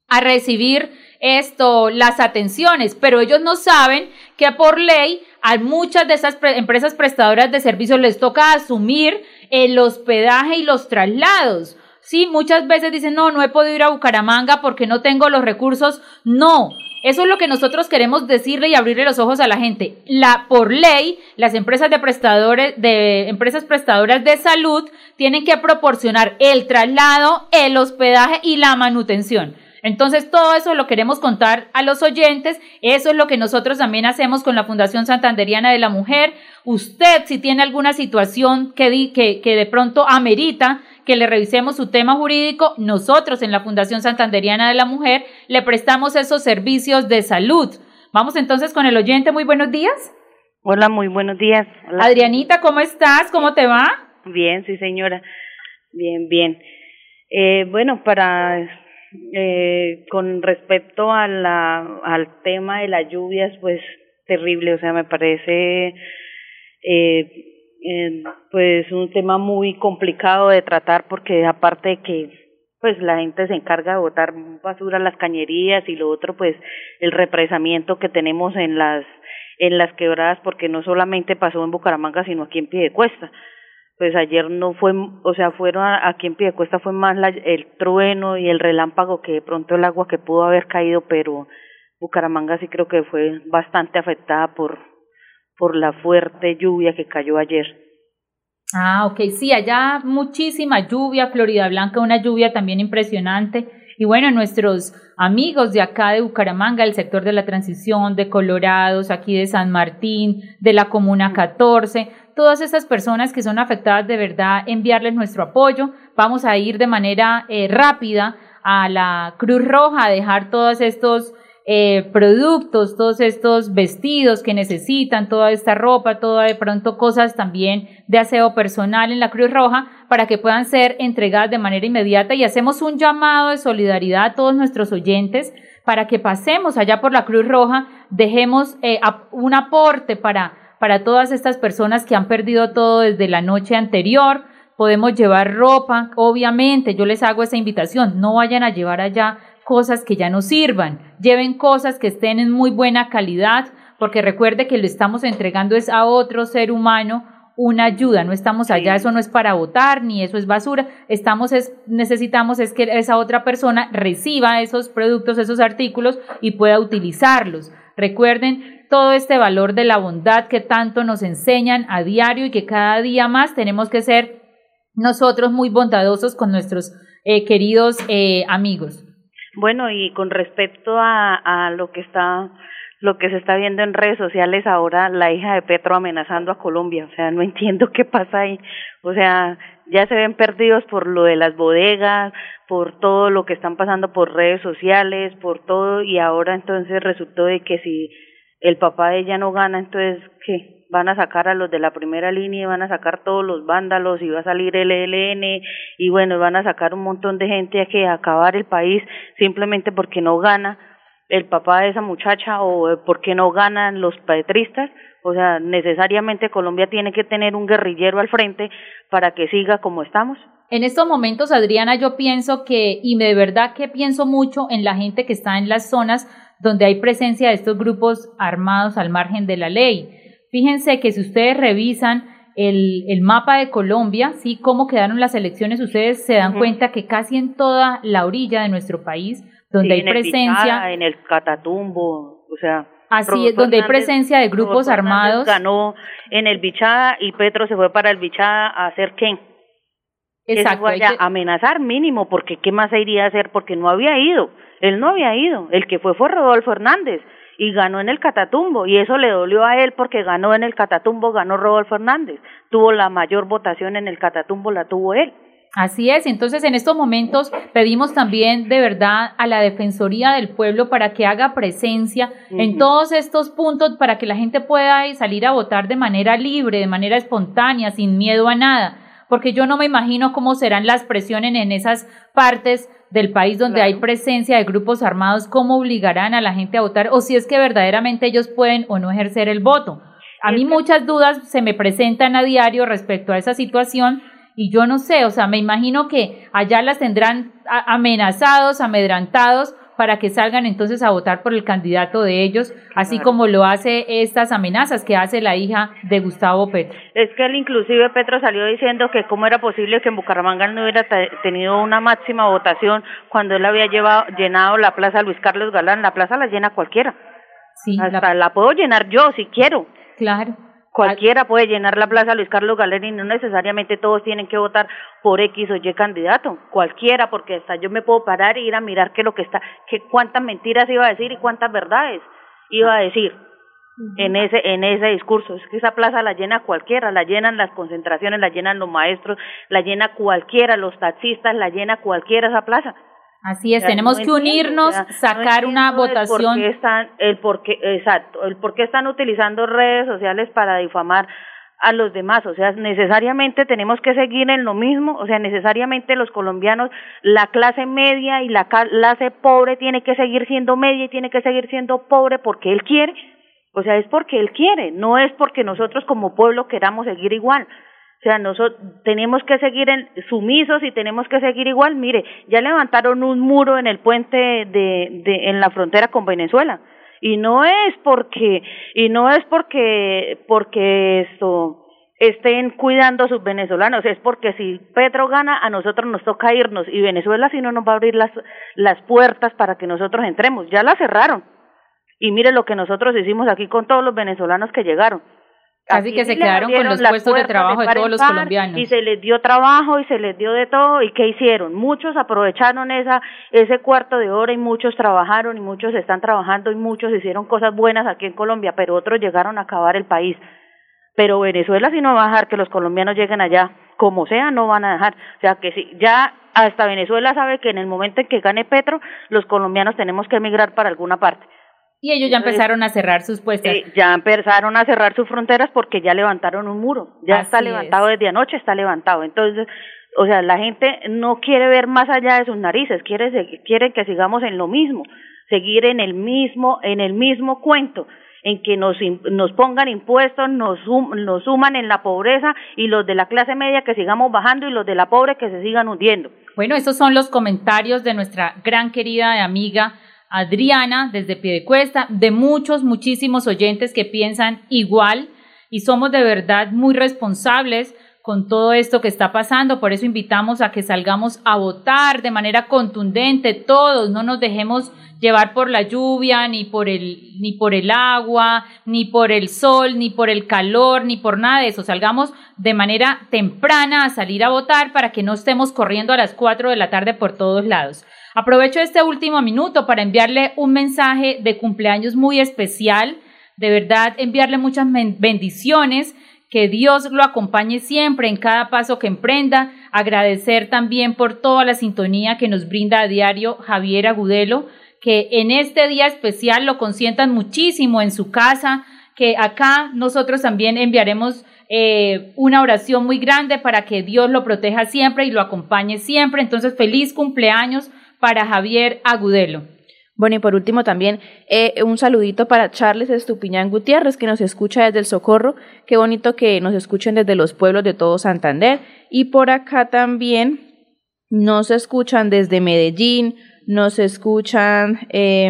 a recibir esto, las atenciones, pero ellos no saben que por ley a muchas de esas empresas prestadoras de servicios les toca asumir el hospedaje y los traslados. Sí, muchas veces dicen, no, no he podido ir a Bucaramanga porque no tengo los recursos. No, eso es lo que nosotros queremos decirle y abrirle los ojos a la gente. La, por ley, las empresas de prestadores, de empresas prestadoras de salud tienen que proporcionar el traslado, el hospedaje y la manutención. Entonces, todo eso lo queremos contar a los oyentes. Eso es lo que nosotros también hacemos con la Fundación Santanderiana de la Mujer. Usted, si tiene alguna situación que, que, que de pronto amerita que le revisemos su tema jurídico, nosotros en la Fundación Santanderiana de la Mujer le prestamos esos servicios de salud. Vamos entonces con el oyente. Muy buenos días. Hola, muy buenos días. Adrianita, ¿cómo estás? ¿Cómo te va? Bien, sí, señora. Bien, bien. Eh, bueno, para eh, con respecto a la, al tema de las lluvias, pues terrible, o sea, me parece eh, eh, pues un tema muy complicado de tratar porque aparte de que pues la gente se encarga de botar basura a las cañerías y lo otro pues el represamiento que tenemos en las en las quebradas porque no solamente pasó en Bucaramanga sino aquí en Piedecuesta pues ayer no fue, o sea, fueron aquí en Piedecuesta fue más la, el trueno y el relámpago que de pronto el agua que pudo haber caído, pero Bucaramanga sí creo que fue bastante afectada por, por la fuerte lluvia que cayó ayer. Ah, ok, sí, allá muchísima lluvia, Florida Blanca, una lluvia también impresionante. Y bueno, nuestros amigos de acá de Bucaramanga, el sector de la transición, de Colorados, aquí de San Martín, de la Comuna 14, todas estas personas que son afectadas de verdad, enviarles nuestro apoyo. Vamos a ir de manera eh, rápida a la Cruz Roja a dejar todos estos eh, productos, todos estos vestidos que necesitan, toda esta ropa, toda de pronto cosas también de aseo personal en la Cruz Roja para que puedan ser entregadas de manera inmediata y hacemos un llamado de solidaridad a todos nuestros oyentes para que pasemos allá por la Cruz Roja, dejemos eh, un aporte para, para todas estas personas que han perdido todo desde la noche anterior. Podemos llevar ropa, obviamente, yo les hago esa invitación, no vayan a llevar allá cosas que ya no sirvan, lleven cosas que estén en muy buena calidad, porque recuerde que lo estamos entregando es a otro ser humano una ayuda, no estamos allá, eso no es para votar, ni eso es basura, estamos es, necesitamos es que esa otra persona reciba esos productos, esos artículos y pueda utilizarlos. Recuerden todo este valor de la bondad que tanto nos enseñan a diario y que cada día más tenemos que ser nosotros muy bondadosos con nuestros eh, queridos eh, amigos. Bueno, y con respecto a, a lo que está lo que se está viendo en redes sociales ahora, la hija de Petro amenazando a Colombia, o sea, no entiendo qué pasa ahí, o sea, ya se ven perdidos por lo de las bodegas, por todo lo que están pasando por redes sociales, por todo, y ahora entonces resultó de que si el papá de ella no gana, entonces, ¿qué? van a sacar a los de la primera línea y van a sacar todos los vándalos y va a salir el ELN y bueno, van a sacar un montón de gente a que acabar el país simplemente porque no gana. El papá de esa muchacha o por qué no ganan los petristas. O sea, necesariamente Colombia tiene que tener un guerrillero al frente para que siga como estamos. En estos momentos, Adriana, yo pienso que, y de verdad que pienso mucho en la gente que está en las zonas donde hay presencia de estos grupos armados al margen de la ley. Fíjense que si ustedes revisan el, el mapa de Colombia, sí, cómo quedaron las elecciones, ustedes se dan cuenta que casi en toda la orilla de nuestro país, donde hay presencia... en el Catatumbo, o sea... Así es, donde hay presencia de grupos armados. Ganó en el Bichada y Petro se fue para el Bichada a hacer qué? Exacto. amenazar mínimo, porque ¿qué más iría a hacer? Porque no había ido. Él no había ido. El que fue fue Rodolfo Hernández y ganó en el Catatumbo y eso le dolió a él porque ganó en el Catatumbo, ganó Rodolfo Hernández. Tuvo la mayor votación en el Catatumbo, la tuvo él. Así es, entonces en estos momentos pedimos también de verdad a la Defensoría del Pueblo para que haga presencia en todos estos puntos para que la gente pueda salir a votar de manera libre, de manera espontánea, sin miedo a nada, porque yo no me imagino cómo serán las presiones en esas partes del país donde hay presencia de grupos armados, cómo obligarán a la gente a votar o si es que verdaderamente ellos pueden o no ejercer el voto. A mí muchas dudas se me presentan a diario respecto a esa situación y yo no sé, o sea, me imagino que allá las tendrán amenazados, amedrantados para que salgan entonces a votar por el candidato de ellos, así como lo hace estas amenazas que hace la hija de Gustavo Petro. Es que él inclusive Petro salió diciendo que cómo era posible que en Bucaramanga no hubiera tenido una máxima votación cuando él había llevado, llenado la plaza Luis Carlos Galán, la plaza la llena cualquiera. Sí, Hasta la puedo llenar yo si quiero. Claro. Cualquiera puede llenar la plaza Luis Carlos Galeri no necesariamente todos tienen que votar por X o Y candidato. Cualquiera, porque hasta yo me puedo parar e ir a mirar qué lo que está, qué cuántas mentiras iba a decir y cuántas verdades iba a decir en ese en ese discurso. Es que esa plaza la llena cualquiera, la llenan las concentraciones, la llenan los maestros, la llena cualquiera, los taxistas, la llena cualquiera esa plaza. Así es, tenemos que unirnos, sacar una votación. El por, están, el por qué, exacto, el por qué están utilizando redes sociales para difamar a los demás, o sea, necesariamente tenemos que seguir en lo mismo, o sea, necesariamente los colombianos, la clase media y la clase pobre tiene que seguir siendo media y tiene que seguir siendo pobre porque él quiere, o sea, es porque él quiere, no es porque nosotros como pueblo queramos seguir igual. O sea, nosotros tenemos que seguir en, sumisos y tenemos que seguir igual. Mire, ya levantaron un muro en el puente de, de, en la frontera con Venezuela. Y no es porque, y no es porque, porque esto, estén cuidando a sus venezolanos, es porque si Petro gana, a nosotros nos toca irnos y Venezuela si no nos va a abrir las, las puertas para que nosotros entremos. Ya la cerraron. Y mire lo que nosotros hicimos aquí con todos los venezolanos que llegaron Casi que se quedaron con los puestos de trabajo de, todos los colombianos. Y se les dio trabajo y se les dio de todo. ¿Y qué hicieron? Muchos aprovecharon esa ese cuarto de hora y muchos trabajaron y muchos están trabajando y muchos hicieron cosas buenas aquí en Colombia, pero otros llegaron a acabar el país. Pero Venezuela sí no va a dejar que los colombianos lleguen allá, como sea, no van a dejar. O sea que si ya hasta Venezuela sabe que en el momento en que gane Petro, los colombianos tenemos que emigrar para alguna parte. Y ellos ya empezaron a cerrar sus puestas. Eh, ya empezaron a cerrar sus fronteras porque ya levantaron un muro. Ya está levantado desde anoche, está levantado. Entonces, o sea, la gente no quiere ver más allá de sus narices, quiere, quiere que sigamos en lo mismo, seguir en el mismo, en el mismo cuento en que nos, nos pongan impuestos, nos, nos suman en la pobreza y los de la clase media que sigamos bajando y los de la pobre que se sigan hundiendo. Bueno, esos son los comentarios de nuestra gran querida amiga Adriana desde Piedecuesta, de muchos, muchísimos oyentes que piensan igual y somos de verdad muy responsables con todo esto que está pasando. Por eso invitamos a que salgamos a votar de manera contundente todos, no nos dejemos llevar por la lluvia, ni por el, ni por el agua, ni por el sol, ni por el calor, ni por nada de eso. Salgamos de manera temprana a salir a votar para que no estemos corriendo a las cuatro de la tarde por todos lados. Aprovecho este último minuto para enviarle un mensaje de cumpleaños muy especial, de verdad enviarle muchas bendiciones, que Dios lo acompañe siempre en cada paso que emprenda, agradecer también por toda la sintonía que nos brinda a diario Javier Agudelo, que en este día especial lo consientan muchísimo en su casa, que acá nosotros también enviaremos eh, una oración muy grande para que Dios lo proteja siempre y lo acompañe siempre. Entonces, feliz cumpleaños para Javier Agudelo. Bueno, y por último también eh, un saludito para Charles Estupiñán Gutiérrez, que nos escucha desde el Socorro. Qué bonito que nos escuchen desde los pueblos de todo Santander. Y por acá también nos escuchan desde Medellín, nos escuchan eh,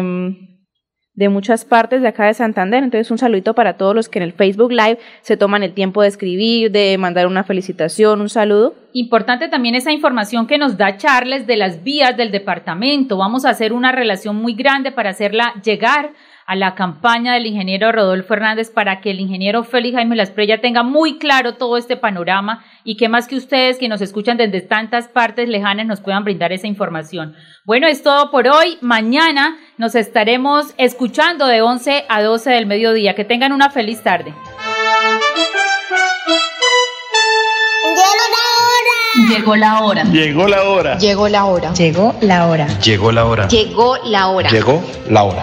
de muchas partes de acá de Santander. Entonces, un saludito para todos los que en el Facebook Live se toman el tiempo de escribir, de mandar una felicitación, un saludo. Importante también esa información que nos da Charles de las vías del departamento. Vamos a hacer una relación muy grande para hacerla llegar a la campaña del ingeniero Rodolfo Hernández para que el ingeniero Félix Jaime Lasprella tenga muy claro todo este panorama y que más que ustedes que nos escuchan desde tantas partes lejanas nos puedan brindar esa información. Bueno, es todo por hoy. Mañana nos estaremos escuchando de 11 a 12 del mediodía. Que tengan una feliz tarde. Llegó la hora. Llegó la hora. Llegó la hora. Llegó la hora. Llegó la hora. Llegó la hora. Llegó la hora.